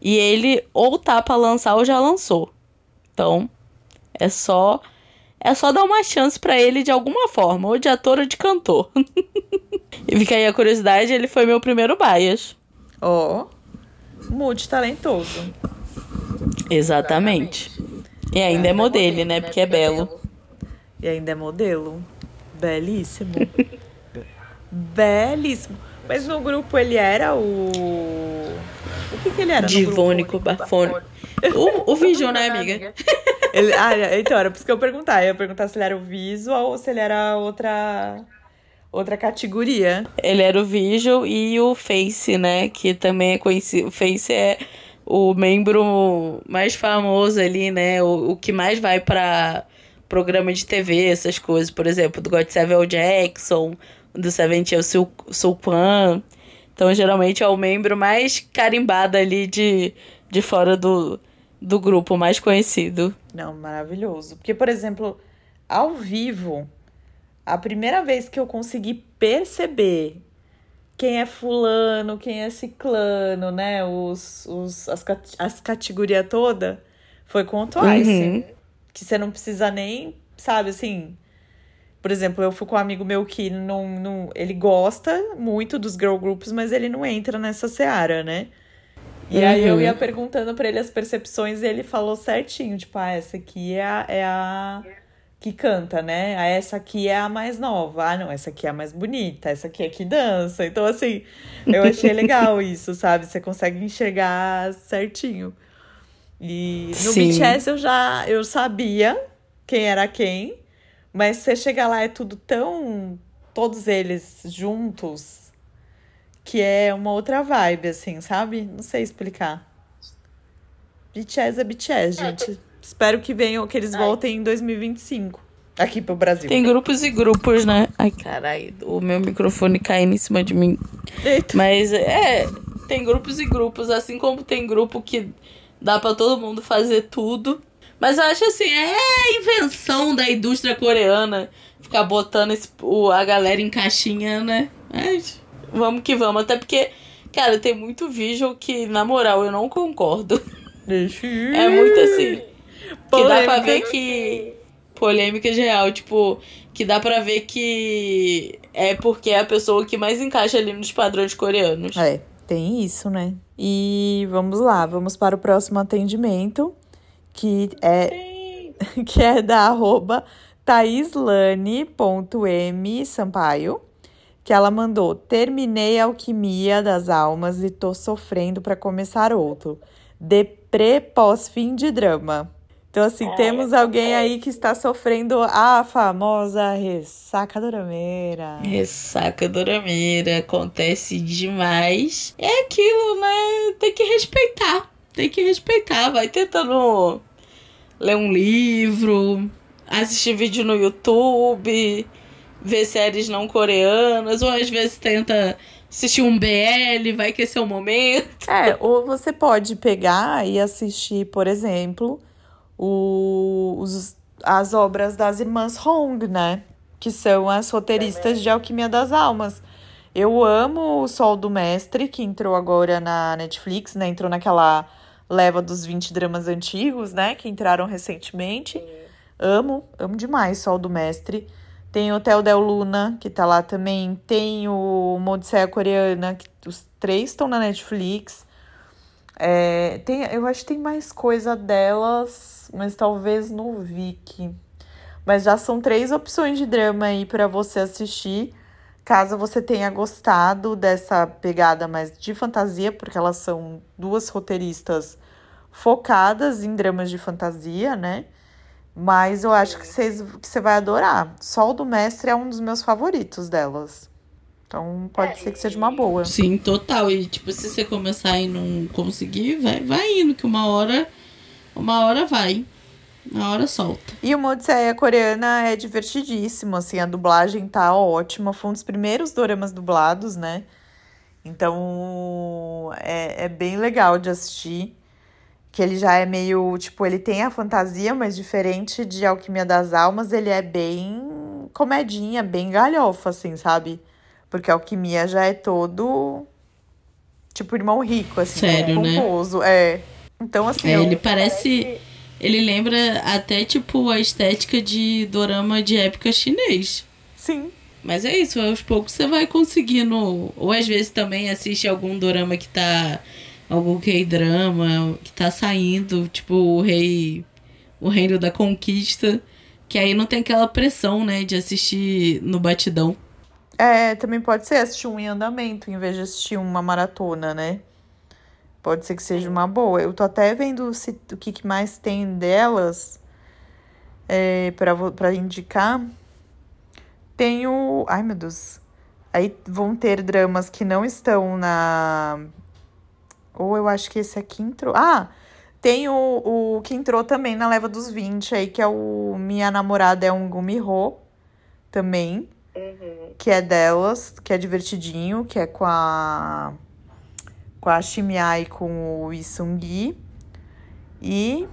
e ele ou tá pra lançar ou já lançou. Então, é só é só dar uma chance para ele de alguma forma, ou de ator ou de cantor. e fica aí a curiosidade, ele foi meu primeiro bias. Ó, oh, multitalentoso. Exatamente. E ainda é, é modelo, né? Porque é belo. E ainda é modelo. Belíssimo. Belíssimo. Mas no grupo ele era o. O que, que ele era? Divônico Bafone. O, o Vision, né, amiga? Ele, ah, então, era por isso que eu ia perguntar. Eu ia perguntar se ele era o Visual ou se ele era outra. Outra categoria. Ele era o Visual e o Face, né? Que também é conhecido. O Face é o membro mais famoso ali, né? O, o que mais vai para programa de TV, essas coisas. Por exemplo, do God Samuel Jackson, do Seventeen é o Sul, Sulpan. Então, geralmente é o membro mais carimbado ali de, de fora do, do grupo, mais conhecido. Não, maravilhoso. Porque, por exemplo, ao vivo, a primeira vez que eu consegui perceber quem é fulano, quem é ciclano, né? Os, os, as, as categorias toda foi com o Twice. Uhum. Que você não precisa nem, sabe, assim, por exemplo, eu fui com um amigo meu que não, não, ele gosta muito dos girl groups, mas ele não entra nessa seara, né? E uhum. aí eu ia perguntando para ele as percepções e ele falou certinho, tipo, ah, essa aqui é a, é a que canta, né? Ah, essa aqui é a mais nova. Ah, não, essa aqui é a mais bonita, essa aqui é que dança. Então, assim, eu achei legal isso, sabe? Você consegue enxergar certinho. E no Sim. BTS eu já eu sabia quem era quem, mas você chega lá, é tudo tão. Todos eles juntos, que é uma outra vibe, assim, sabe? Não sei explicar. BTS é BTS, gente. Espero que venham, que eles voltem em 2025. Aqui pro Brasil. Tem grupos e grupos, né? Ai, caralho, o meu microfone caindo em cima de mim. Eita. Mas é, tem grupos e grupos, assim como tem grupo que dá para todo mundo fazer tudo. Mas eu acho assim, é a invenção da indústria coreana ficar botando esse, o, a galera em caixinha, né? Mas vamos que vamos. Até porque, cara, tem muito visual que, na moral, eu não concordo. é muito assim. Polêmica. Que dá pra ver que. Polêmica real, tipo, que dá pra ver que é porque é a pessoa que mais encaixa ali nos padrões coreanos. É, tem isso, né? E vamos lá, vamos para o próximo atendimento que é, que é da arroba taislane.m Sampaio, que ela mandou: Terminei a alquimia das almas e tô sofrendo para começar outro. Deprê pós-fim de drama. Então, assim, Ai, temos alguém aí que está sofrendo a famosa ressaca dorameira. Ressaca dorameira, acontece demais. É aquilo, né? Tem que respeitar tem que respeitar, vai tentando ler um livro, assistir vídeo no YouTube, ver séries não coreanas, ou às vezes tenta assistir um BL, vai que esse é o momento. É, ou você pode pegar e assistir, por exemplo, os, as obras das irmãs Hong, né? Que são as roteiristas de Alquimia das Almas. Eu amo o Sol do Mestre, que entrou agora na Netflix, né? Entrou naquela leva dos 20 dramas antigos, né? Que entraram recentemente. Amo, amo demais Sol do Mestre. Tem o Hotel Del Luna, que tá lá também. Tem o Odisseia Coreana, que os três estão na Netflix. É, tem, eu acho que tem mais coisa delas, mas talvez no Viki. Mas já são três opções de drama aí para você assistir. Caso você tenha gostado dessa pegada mais de fantasia, porque elas são duas roteiristas focadas em dramas de fantasia, né? Mas eu acho que, vocês, que você vai adorar. Sol do Mestre é um dos meus favoritos delas. Então pode é, ser que seja uma boa. Sim, total. E tipo, se você começar e não conseguir, vai, vai indo, que uma hora. Uma hora vai. Na hora solta. E o Odisseia coreana é divertidíssimo, assim, a dublagem tá ótima. Foi um dos primeiros doramas dublados, né? Então é, é bem legal de assistir. Que ele já é meio, tipo, ele tem a fantasia, mas diferente de Alquimia das Almas, ele é bem comedinha, bem galhofa, assim, sabe? Porque a Alquimia já é todo, tipo, irmão rico, assim, Sério, né? É. Então, assim. É, ele parece... parece ele lembra até, tipo, a estética de dorama de época chinês. Sim. Mas é isso, aos poucos você vai conseguindo. Ou às vezes também assiste algum dorama que tá. Algum K-drama que tá saindo, tipo o Rei. O Reino da Conquista. Que aí não tem aquela pressão, né, de assistir no batidão. É, também pode ser assistir um em andamento, em vez de assistir uma maratona, né? Pode ser que seja uma boa. Eu tô até vendo se, o que, que mais tem delas é, para indicar. Tem o. Ai, meu Deus. Aí vão ter dramas que não estão na. Ou eu acho que esse aqui entrou. Ah! Tem o, o que entrou também na leva dos 20 aí, que é o Minha Namorada é um Gumiho também. Uhum. Que é delas, que é divertidinho, que é com a com a Shimia e com o Isungi. E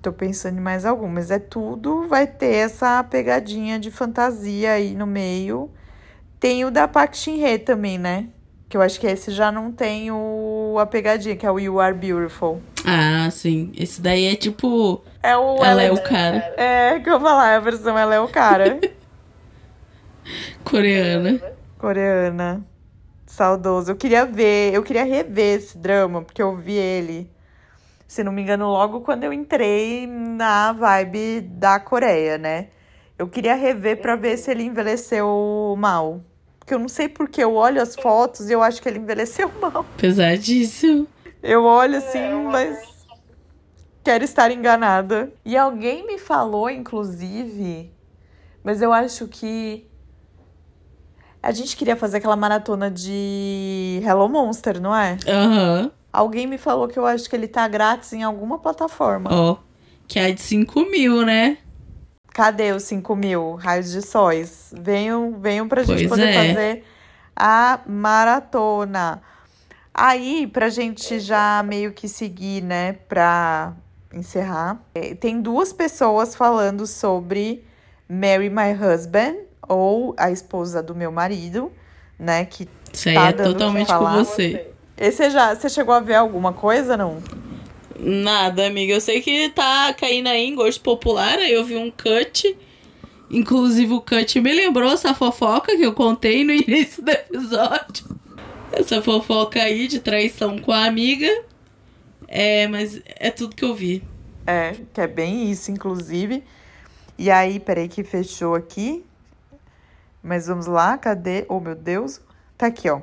tô pensando em mais algum, mas é tudo, vai ter essa pegadinha de fantasia aí no meio. Tem o da Park Shin-hye também, né? Que eu acho que esse já não tem o, a pegadinha, que é o You Are Beautiful. Ah, sim. Esse daí é tipo. É o, ela, ela é o cara. É, que eu vou falar, a versão ela é o cara. Coreana. Coreana. Saudoso. Eu queria ver, eu queria rever esse drama, porque eu vi ele, se não me engano, logo quando eu entrei na vibe da Coreia, né? Eu queria rever para ver se ele envelheceu mal. Porque eu não sei porque eu olho as fotos e eu acho que ele envelheceu mal. Apesar disso. Eu olho assim, mas quero estar enganada. E alguém me falou, inclusive, mas eu acho que a gente queria fazer aquela maratona de Hello Monster, não é? Aham. Uhum. Alguém me falou que eu acho que ele tá grátis em alguma plataforma. Ó, oh, que é de 5 mil, né? Cadê os 5 mil raios de sóis? Venham, venham pra gente pois poder é. fazer a maratona. Aí, pra gente já meio que seguir, né, pra encerrar, é, tem duas pessoas falando sobre Marry My Husband ou a esposa do meu marido, né? Que Isso tá é totalmente com você. Esse já, você chegou a ver alguma coisa, não? Nada, amiga. Eu sei que tá caindo aí em gosto popular. Aí eu vi um cut. Inclusive, o cut me lembrou essa fofoca que eu contei no início do episódio. Essa fofoca aí de traição com a amiga. É, mas é tudo que eu vi. É, que é bem isso, inclusive. E aí, peraí que fechou aqui. Mas vamos lá, cadê? Oh, meu Deus. Tá aqui, ó.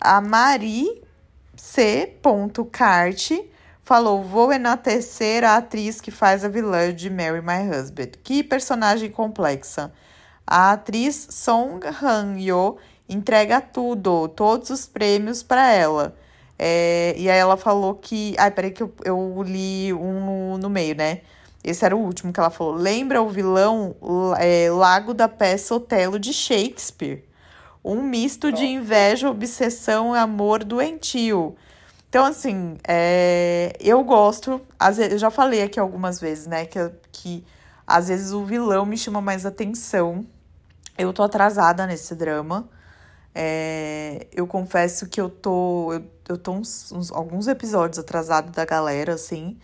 A Mari C. Cart falou: Vou enaltecer a atriz que faz a vilã de Marry My Husband. Que personagem complexa. A atriz Song Han-yo entrega tudo, todos os prêmios para ela. É, e aí ela falou que. Ai, peraí, que eu, eu li um no, no meio, né? Esse era o último que ela falou. Lembra o vilão é, Lago da peça Otelo de Shakespeare? Um misto de inveja, obsessão e amor doentio. Então, assim, é, eu gosto. Às vezes, eu já falei aqui algumas vezes, né? Que, que às vezes o vilão me chama mais atenção. Eu tô atrasada nesse drama. É, eu confesso que eu tô. Eu, eu tô uns, uns, alguns episódios atrasado da galera, assim.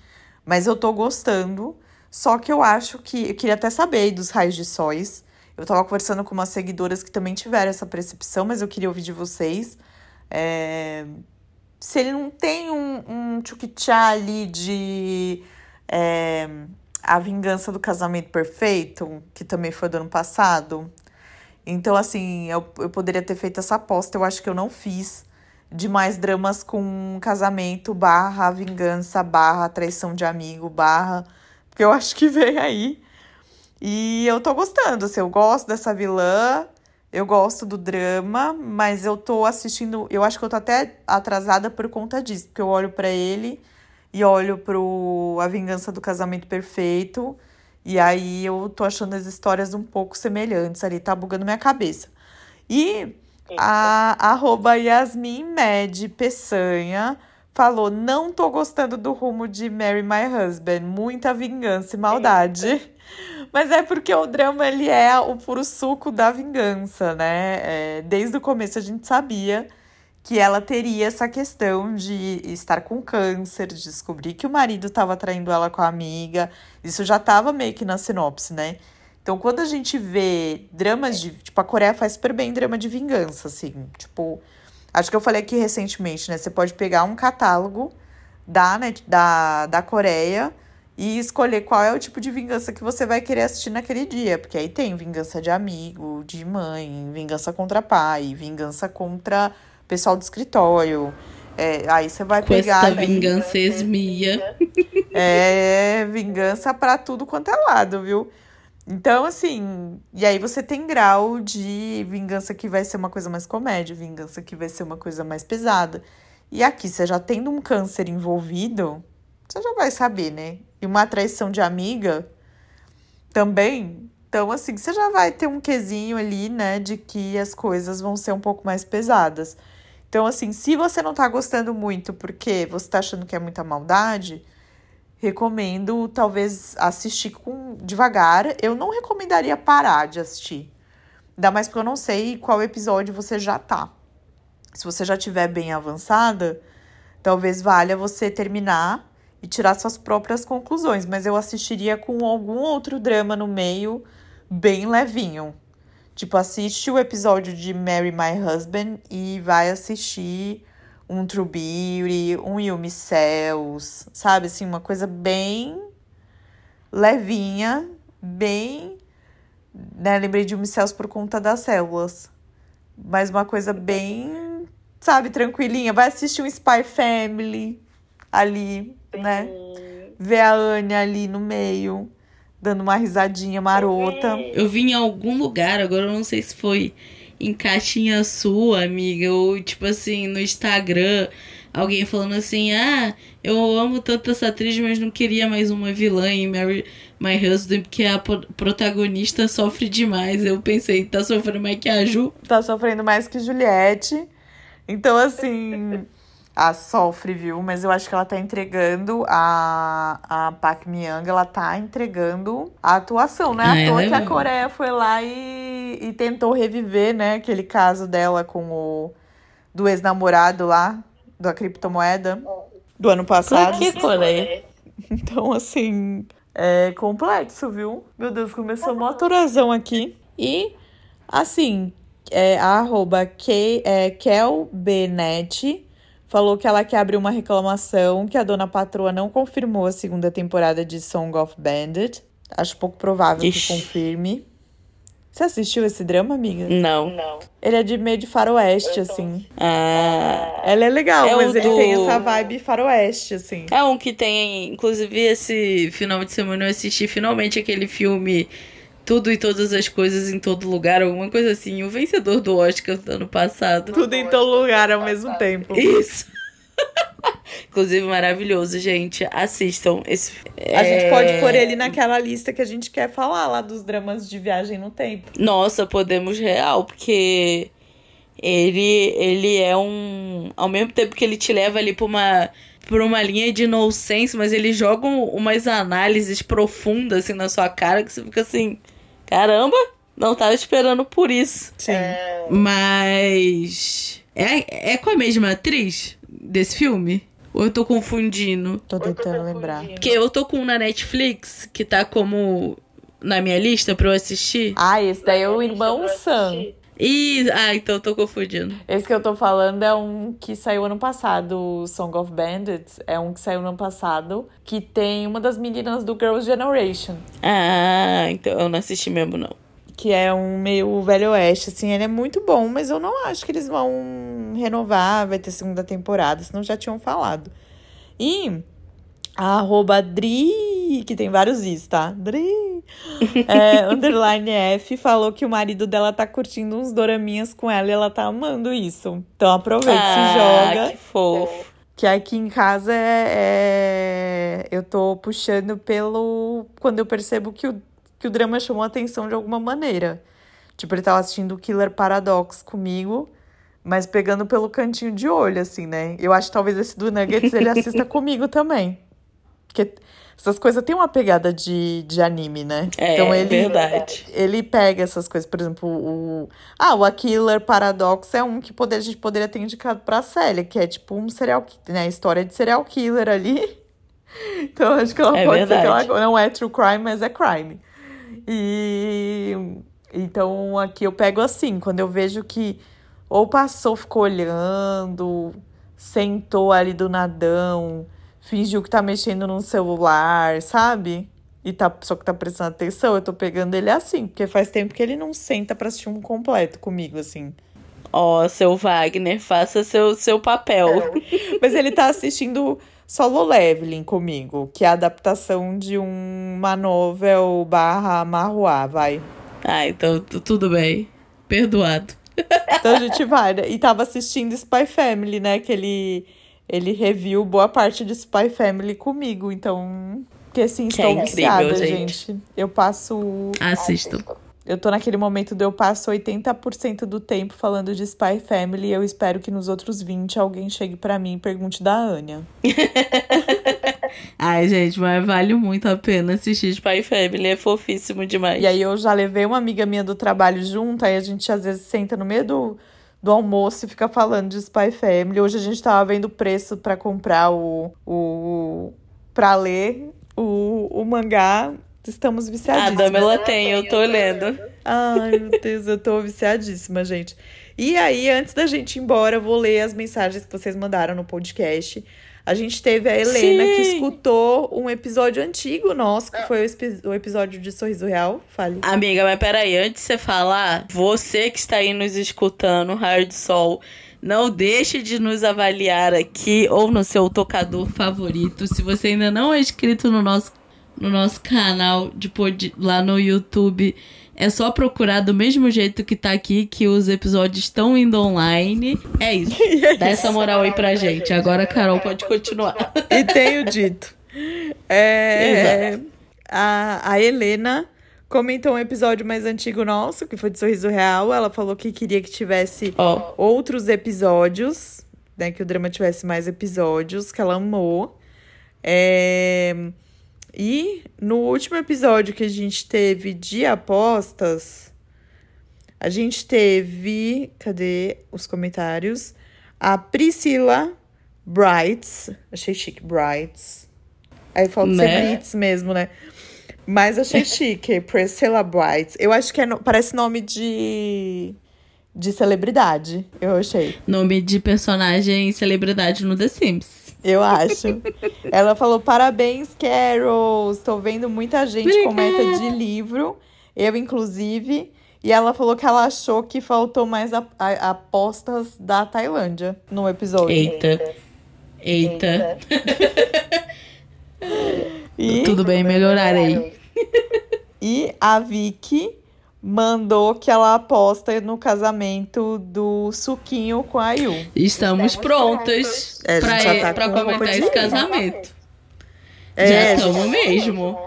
Mas eu tô gostando. Só que eu acho que. Eu queria até saber dos raios de sóis. Eu tava conversando com umas seguidoras que também tiveram essa percepção, mas eu queria ouvir de vocês. É, se ele não tem um, um tchuquichá ali de. É, a Vingança do Casamento Perfeito, que também foi do ano passado. Então, assim, eu, eu poderia ter feito essa aposta, eu acho que eu não fiz. De mais dramas com casamento, barra vingança, barra traição de amigo, barra porque eu acho que vem aí. E eu tô gostando, assim, eu gosto dessa vilã, eu gosto do drama, mas eu tô assistindo, eu acho que eu tô até atrasada por conta disso, porque eu olho para ele e olho pro A Vingança do Casamento Perfeito, e aí eu tô achando as histórias um pouco semelhantes ali, tá bugando minha cabeça. E a arroba Yasmin Med Peçanha falou: Não tô gostando do rumo de Marry My Husband, muita vingança e maldade. Mas é porque o drama ele é o puro suco da vingança, né? É, desde o começo a gente sabia que ela teria essa questão de estar com câncer, de descobrir que o marido estava traindo ela com a amiga. Isso já estava meio que na sinopse, né? Então, quando a gente vê dramas de. Tipo, a Coreia faz super bem drama de vingança, assim. Tipo, Acho que eu falei aqui recentemente, né? Você pode pegar um catálogo da, né, da, da Coreia e escolher qual é o tipo de vingança que você vai querer assistir naquele dia. Porque aí tem vingança de amigo, de mãe, vingança contra pai, vingança contra pessoal do escritório. É, aí você vai pegar. Esta né, vingança esmia. É, vingança para tudo quanto é lado, viu? Então, assim, e aí você tem grau de vingança que vai ser uma coisa mais comédia, vingança que vai ser uma coisa mais pesada. E aqui, você já tendo um câncer envolvido, você já vai saber, né? E uma traição de amiga também. Então, assim, você já vai ter um quesinho ali, né, de que as coisas vão ser um pouco mais pesadas. Então, assim, se você não tá gostando muito porque você tá achando que é muita maldade, recomendo talvez assistir com devagar. Eu não recomendaria parar de assistir. Ainda mais porque eu não sei qual episódio você já tá. Se você já tiver bem avançada, talvez valha você terminar e tirar suas próprias conclusões, mas eu assistiria com algum outro drama no meio bem levinho. Tipo, assiste o episódio de Marry My Husband e vai assistir um True Beauty, um Yumi Cells, sabe? Assim, uma coisa bem levinha, bem. Né? Lembrei de Yumi Cells por conta das células. Mas uma coisa bem, sabe, tranquilinha. Vai assistir um Spy Family ali, né? Ver a Anya ali no meio, dando uma risadinha marota. Eu vi em algum lugar, agora eu não sei se foi em caixinha sua, amiga, ou tipo assim, no Instagram, alguém falando assim: ah, eu amo tanto essa atriz, mas não queria mais uma vilã em Mary My Husband, porque a protagonista sofre demais. Eu pensei, tá sofrendo mais que a Ju. Tá sofrendo mais que Juliette. Então, assim. A sofre, viu? Mas eu acho que ela tá entregando a, a Park Myung, ela tá entregando a atuação, né? Ah, à toa é que a Coreia foi lá e, e tentou reviver, né? Aquele caso dela com o do ex-namorado lá, da criptomoeda do ano passado. que Coreia? Então, assim, é complexo, viu? Meu Deus, começou uma atorazão aqui. E, assim, é, a arroba Ke, é, KelBnet falou que ela quer abrir uma reclamação que a dona patroa não confirmou a segunda temporada de Song of Bandit. Acho pouco provável Ixi. que confirme. Você assistiu esse drama, amiga? Não. Não. Ele é de meio de faroeste, assim. Ah. Ela é legal, é mas ele do... tem essa vibe faroeste, assim. É um que tem, inclusive, esse final de semana eu assisti finalmente aquele filme tudo e todas as coisas em todo lugar, alguma coisa assim. O vencedor do Oscar do ano passado. Tudo em todo lugar ao mesmo tempo. Isso. Inclusive, maravilhoso, gente. Assistam. Esse, a é... gente pode pôr ele naquela lista que a gente quer falar lá dos dramas de viagem no tempo. Nossa, podemos real, porque ele, ele é um. Ao mesmo tempo que ele te leva ali pra uma, pra uma linha de nonsense, mas ele joga umas análises profundas assim na sua cara que você fica assim: caramba, não tava esperando por isso. Sim. É... Mas. É, é com a mesma atriz desse filme? Ou eu tô confundindo? Tô tentando lembrar. Porque eu tô com um na Netflix, que tá como na minha lista pra eu assistir. Ah, esse daí é o Irmão Sam. Ih, ah, então eu tô confundindo. Esse que eu tô falando é um que saiu ano passado, o Song of Bandits. É um que saiu ano passado, que tem uma das meninas do Girls' Generation. Ah, então eu não assisti mesmo, não que é um meio velho oeste, assim, ele é muito bom, mas eu não acho que eles vão renovar, vai ter segunda temporada, senão já tinham falado. E a arroba Dri, que tem vários is, tá? Dri, é, underline F, falou que o marido dela tá curtindo uns doraminhas com ela e ela tá amando isso. Então aproveita, ah, se joga. Que fofo. Que aqui em casa é, é, eu tô puxando pelo. Quando eu percebo que o que o drama chamou a atenção de alguma maneira. Tipo, ele tava assistindo o Killer Paradox comigo, mas pegando pelo cantinho de olho, assim, né? Eu acho que talvez esse do Nuggets ele assista comigo também. Porque essas coisas têm uma pegada de, de anime, né? É, então ele, verdade. Ele pega essas coisas, por exemplo, o. Ah, o A Killer Paradox é um que poder, a gente poderia ter indicado pra Célia, que é tipo um serial né? História de serial killer ali. Então acho que ela é pode verdade. ser que ela não é true crime, mas é crime. E então aqui eu pego assim, quando eu vejo que ou passou, ficou olhando, sentou ali do nadão, fingiu que tá mexendo no celular, sabe? E tá, só que tá prestando atenção, eu tô pegando ele assim, porque faz tempo que ele não senta pra assistir um completo comigo, assim. Ó, oh, seu Wagner, faça seu, seu papel. Mas ele tá assistindo Solo Leveling comigo, que é a adaptação de uma novel barra marruá, vai. Ah, então tudo bem. Perdoado. Então a gente vai, né? E tava assistindo Spy Family, né? Que ele, ele reviu boa parte de Spy Family comigo, então... Porque assim, que estou é incrível, viciada, gente. gente. Eu passo... Assisto. Eu tô naquele momento de eu passo 80% do tempo falando de Spy Family e eu espero que nos outros 20 alguém chegue para mim e pergunte da Anya. Ai, gente, mas vale muito a pena assistir Spy Family, é fofíssimo demais. E aí eu já levei uma amiga minha do trabalho junto, aí a gente às vezes senta no meio do, do almoço e fica falando de Spy Family. Hoje a gente tava vendo o preço para comprar o, o para ler o, o mangá Estamos viciadíssimas. A Dama, ela tem, eu tô lendo. Ai, meu Deus, eu tô viciadíssima, gente. E aí, antes da gente ir embora, eu vou ler as mensagens que vocês mandaram no podcast. A gente teve a Helena Sim. que escutou um episódio antigo nosso, que foi o, episódio de Sorriso Real. Fale. Amiga, mas peraí, antes de você falar, você que está aí nos escutando, Raio de Sol, não deixe de nos avaliar aqui ou no seu tocador favorito. Se você ainda não é inscrito no nosso no nosso canal de pod... lá no YouTube. É só procurar do mesmo jeito que tá aqui, que os episódios estão indo online. É isso. É Dá essa moral aí pra gente. Agora a Carol pode continuar. E tenho dito. É, a, a Helena comentou um episódio mais antigo nosso, que foi de Sorriso Real. Ela falou que queria que tivesse oh. outros episódios, né? Que o drama tivesse mais episódios, que ela amou. É... E no último episódio que a gente teve de apostas, a gente teve. Cadê os comentários? A Priscila Brights. Achei chique, Brights. Aí falta né? ser Brits mesmo, né? Mas achei chique, Priscilla Brights. Eu acho que é parece nome de de celebridade, eu achei. Nome de personagem celebridade no The Sims. Eu acho. Ela falou: parabéns, Carol. Estou vendo muita gente Obrigada. com meta de livro. Eu, inclusive. E ela falou que ela achou que faltou mais a, a, apostas da Tailândia no episódio. Eita. Eita. e, Tudo bem, melhorarei. E a Vicky mandou que ela aposta no casamento do Suquinho com a Yu. Estamos, Estamos prontas é, para tá comentar esse casamento. É, já estamos mesmo.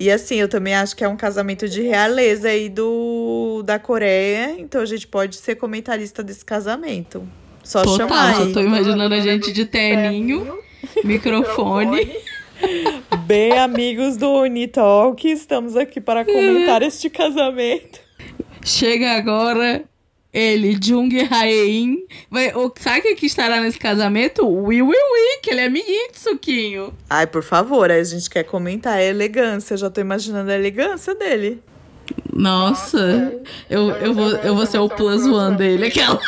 E assim, eu também acho que é um casamento de realeza aí do da Coreia, então a gente pode ser comentarista desse casamento. Só Total, chamar. Só tô imaginando a gente de terninho, microfone. Bem, amigos do Unitalk, estamos aqui para comentar este casamento. Chega agora ele, Jung Haein. Vai, o, sabe que estará nesse casamento? Will Will Will, que ele é amiguinho de Suquinho. Ai, por favor, a gente quer comentar a elegância. Eu já tô imaginando a elegância dele. Nossa, eu, eu, vou, eu vou ser o plus one dele, aquela.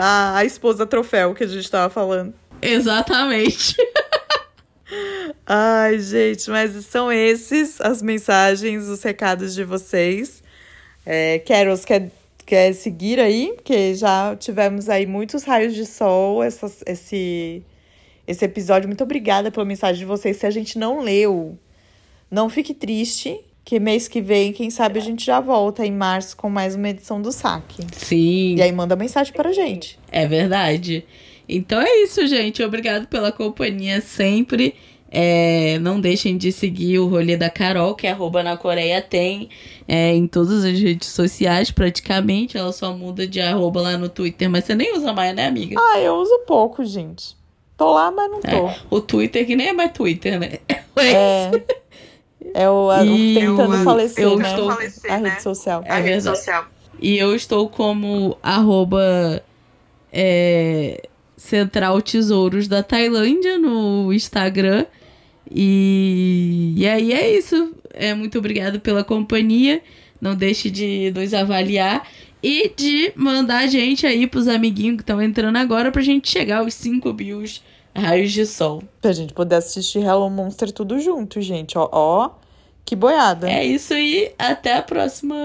a, a esposa troféu que a gente tava falando. Exatamente. Ai, gente, mas são esses as mensagens, os recados de vocês. É, Carols quer, quer seguir aí? Porque já tivemos aí muitos raios de sol essas, esse, esse episódio. Muito obrigada pela mensagem de vocês. Se a gente não leu, não fique triste. Que mês que vem, quem sabe, a gente já volta em março com mais uma edição do saque. Sim. E aí manda mensagem pra gente. É verdade. Então é isso, gente. Obrigado pela companhia sempre. É, não deixem de seguir o rolê da Carol, que é arroba na Coreia tem é, em todas as redes sociais, praticamente. Ela só muda de arroba lá no Twitter, mas você nem usa mais, né, amiga? Ah, eu uso pouco, gente. Tô lá, mas não tô. É, o Twitter que nem é mais Twitter, né? É. É o, a, o tentando eu, falecer, eu né? Estou, falecer, a né? rede social. É a verdade. Rede social. E eu estou como arroba é, Central Tesouros da Tailândia no Instagram. E, e aí é isso. É, muito obrigado pela companhia. Não deixe de nos avaliar e de mandar a gente aí pros amiguinhos que estão entrando agora pra gente chegar aos 5 mil raios de sol. Pra gente poder assistir Hello Monster tudo junto, gente. Ó, ó que boiada. É isso aí. Até a próxima.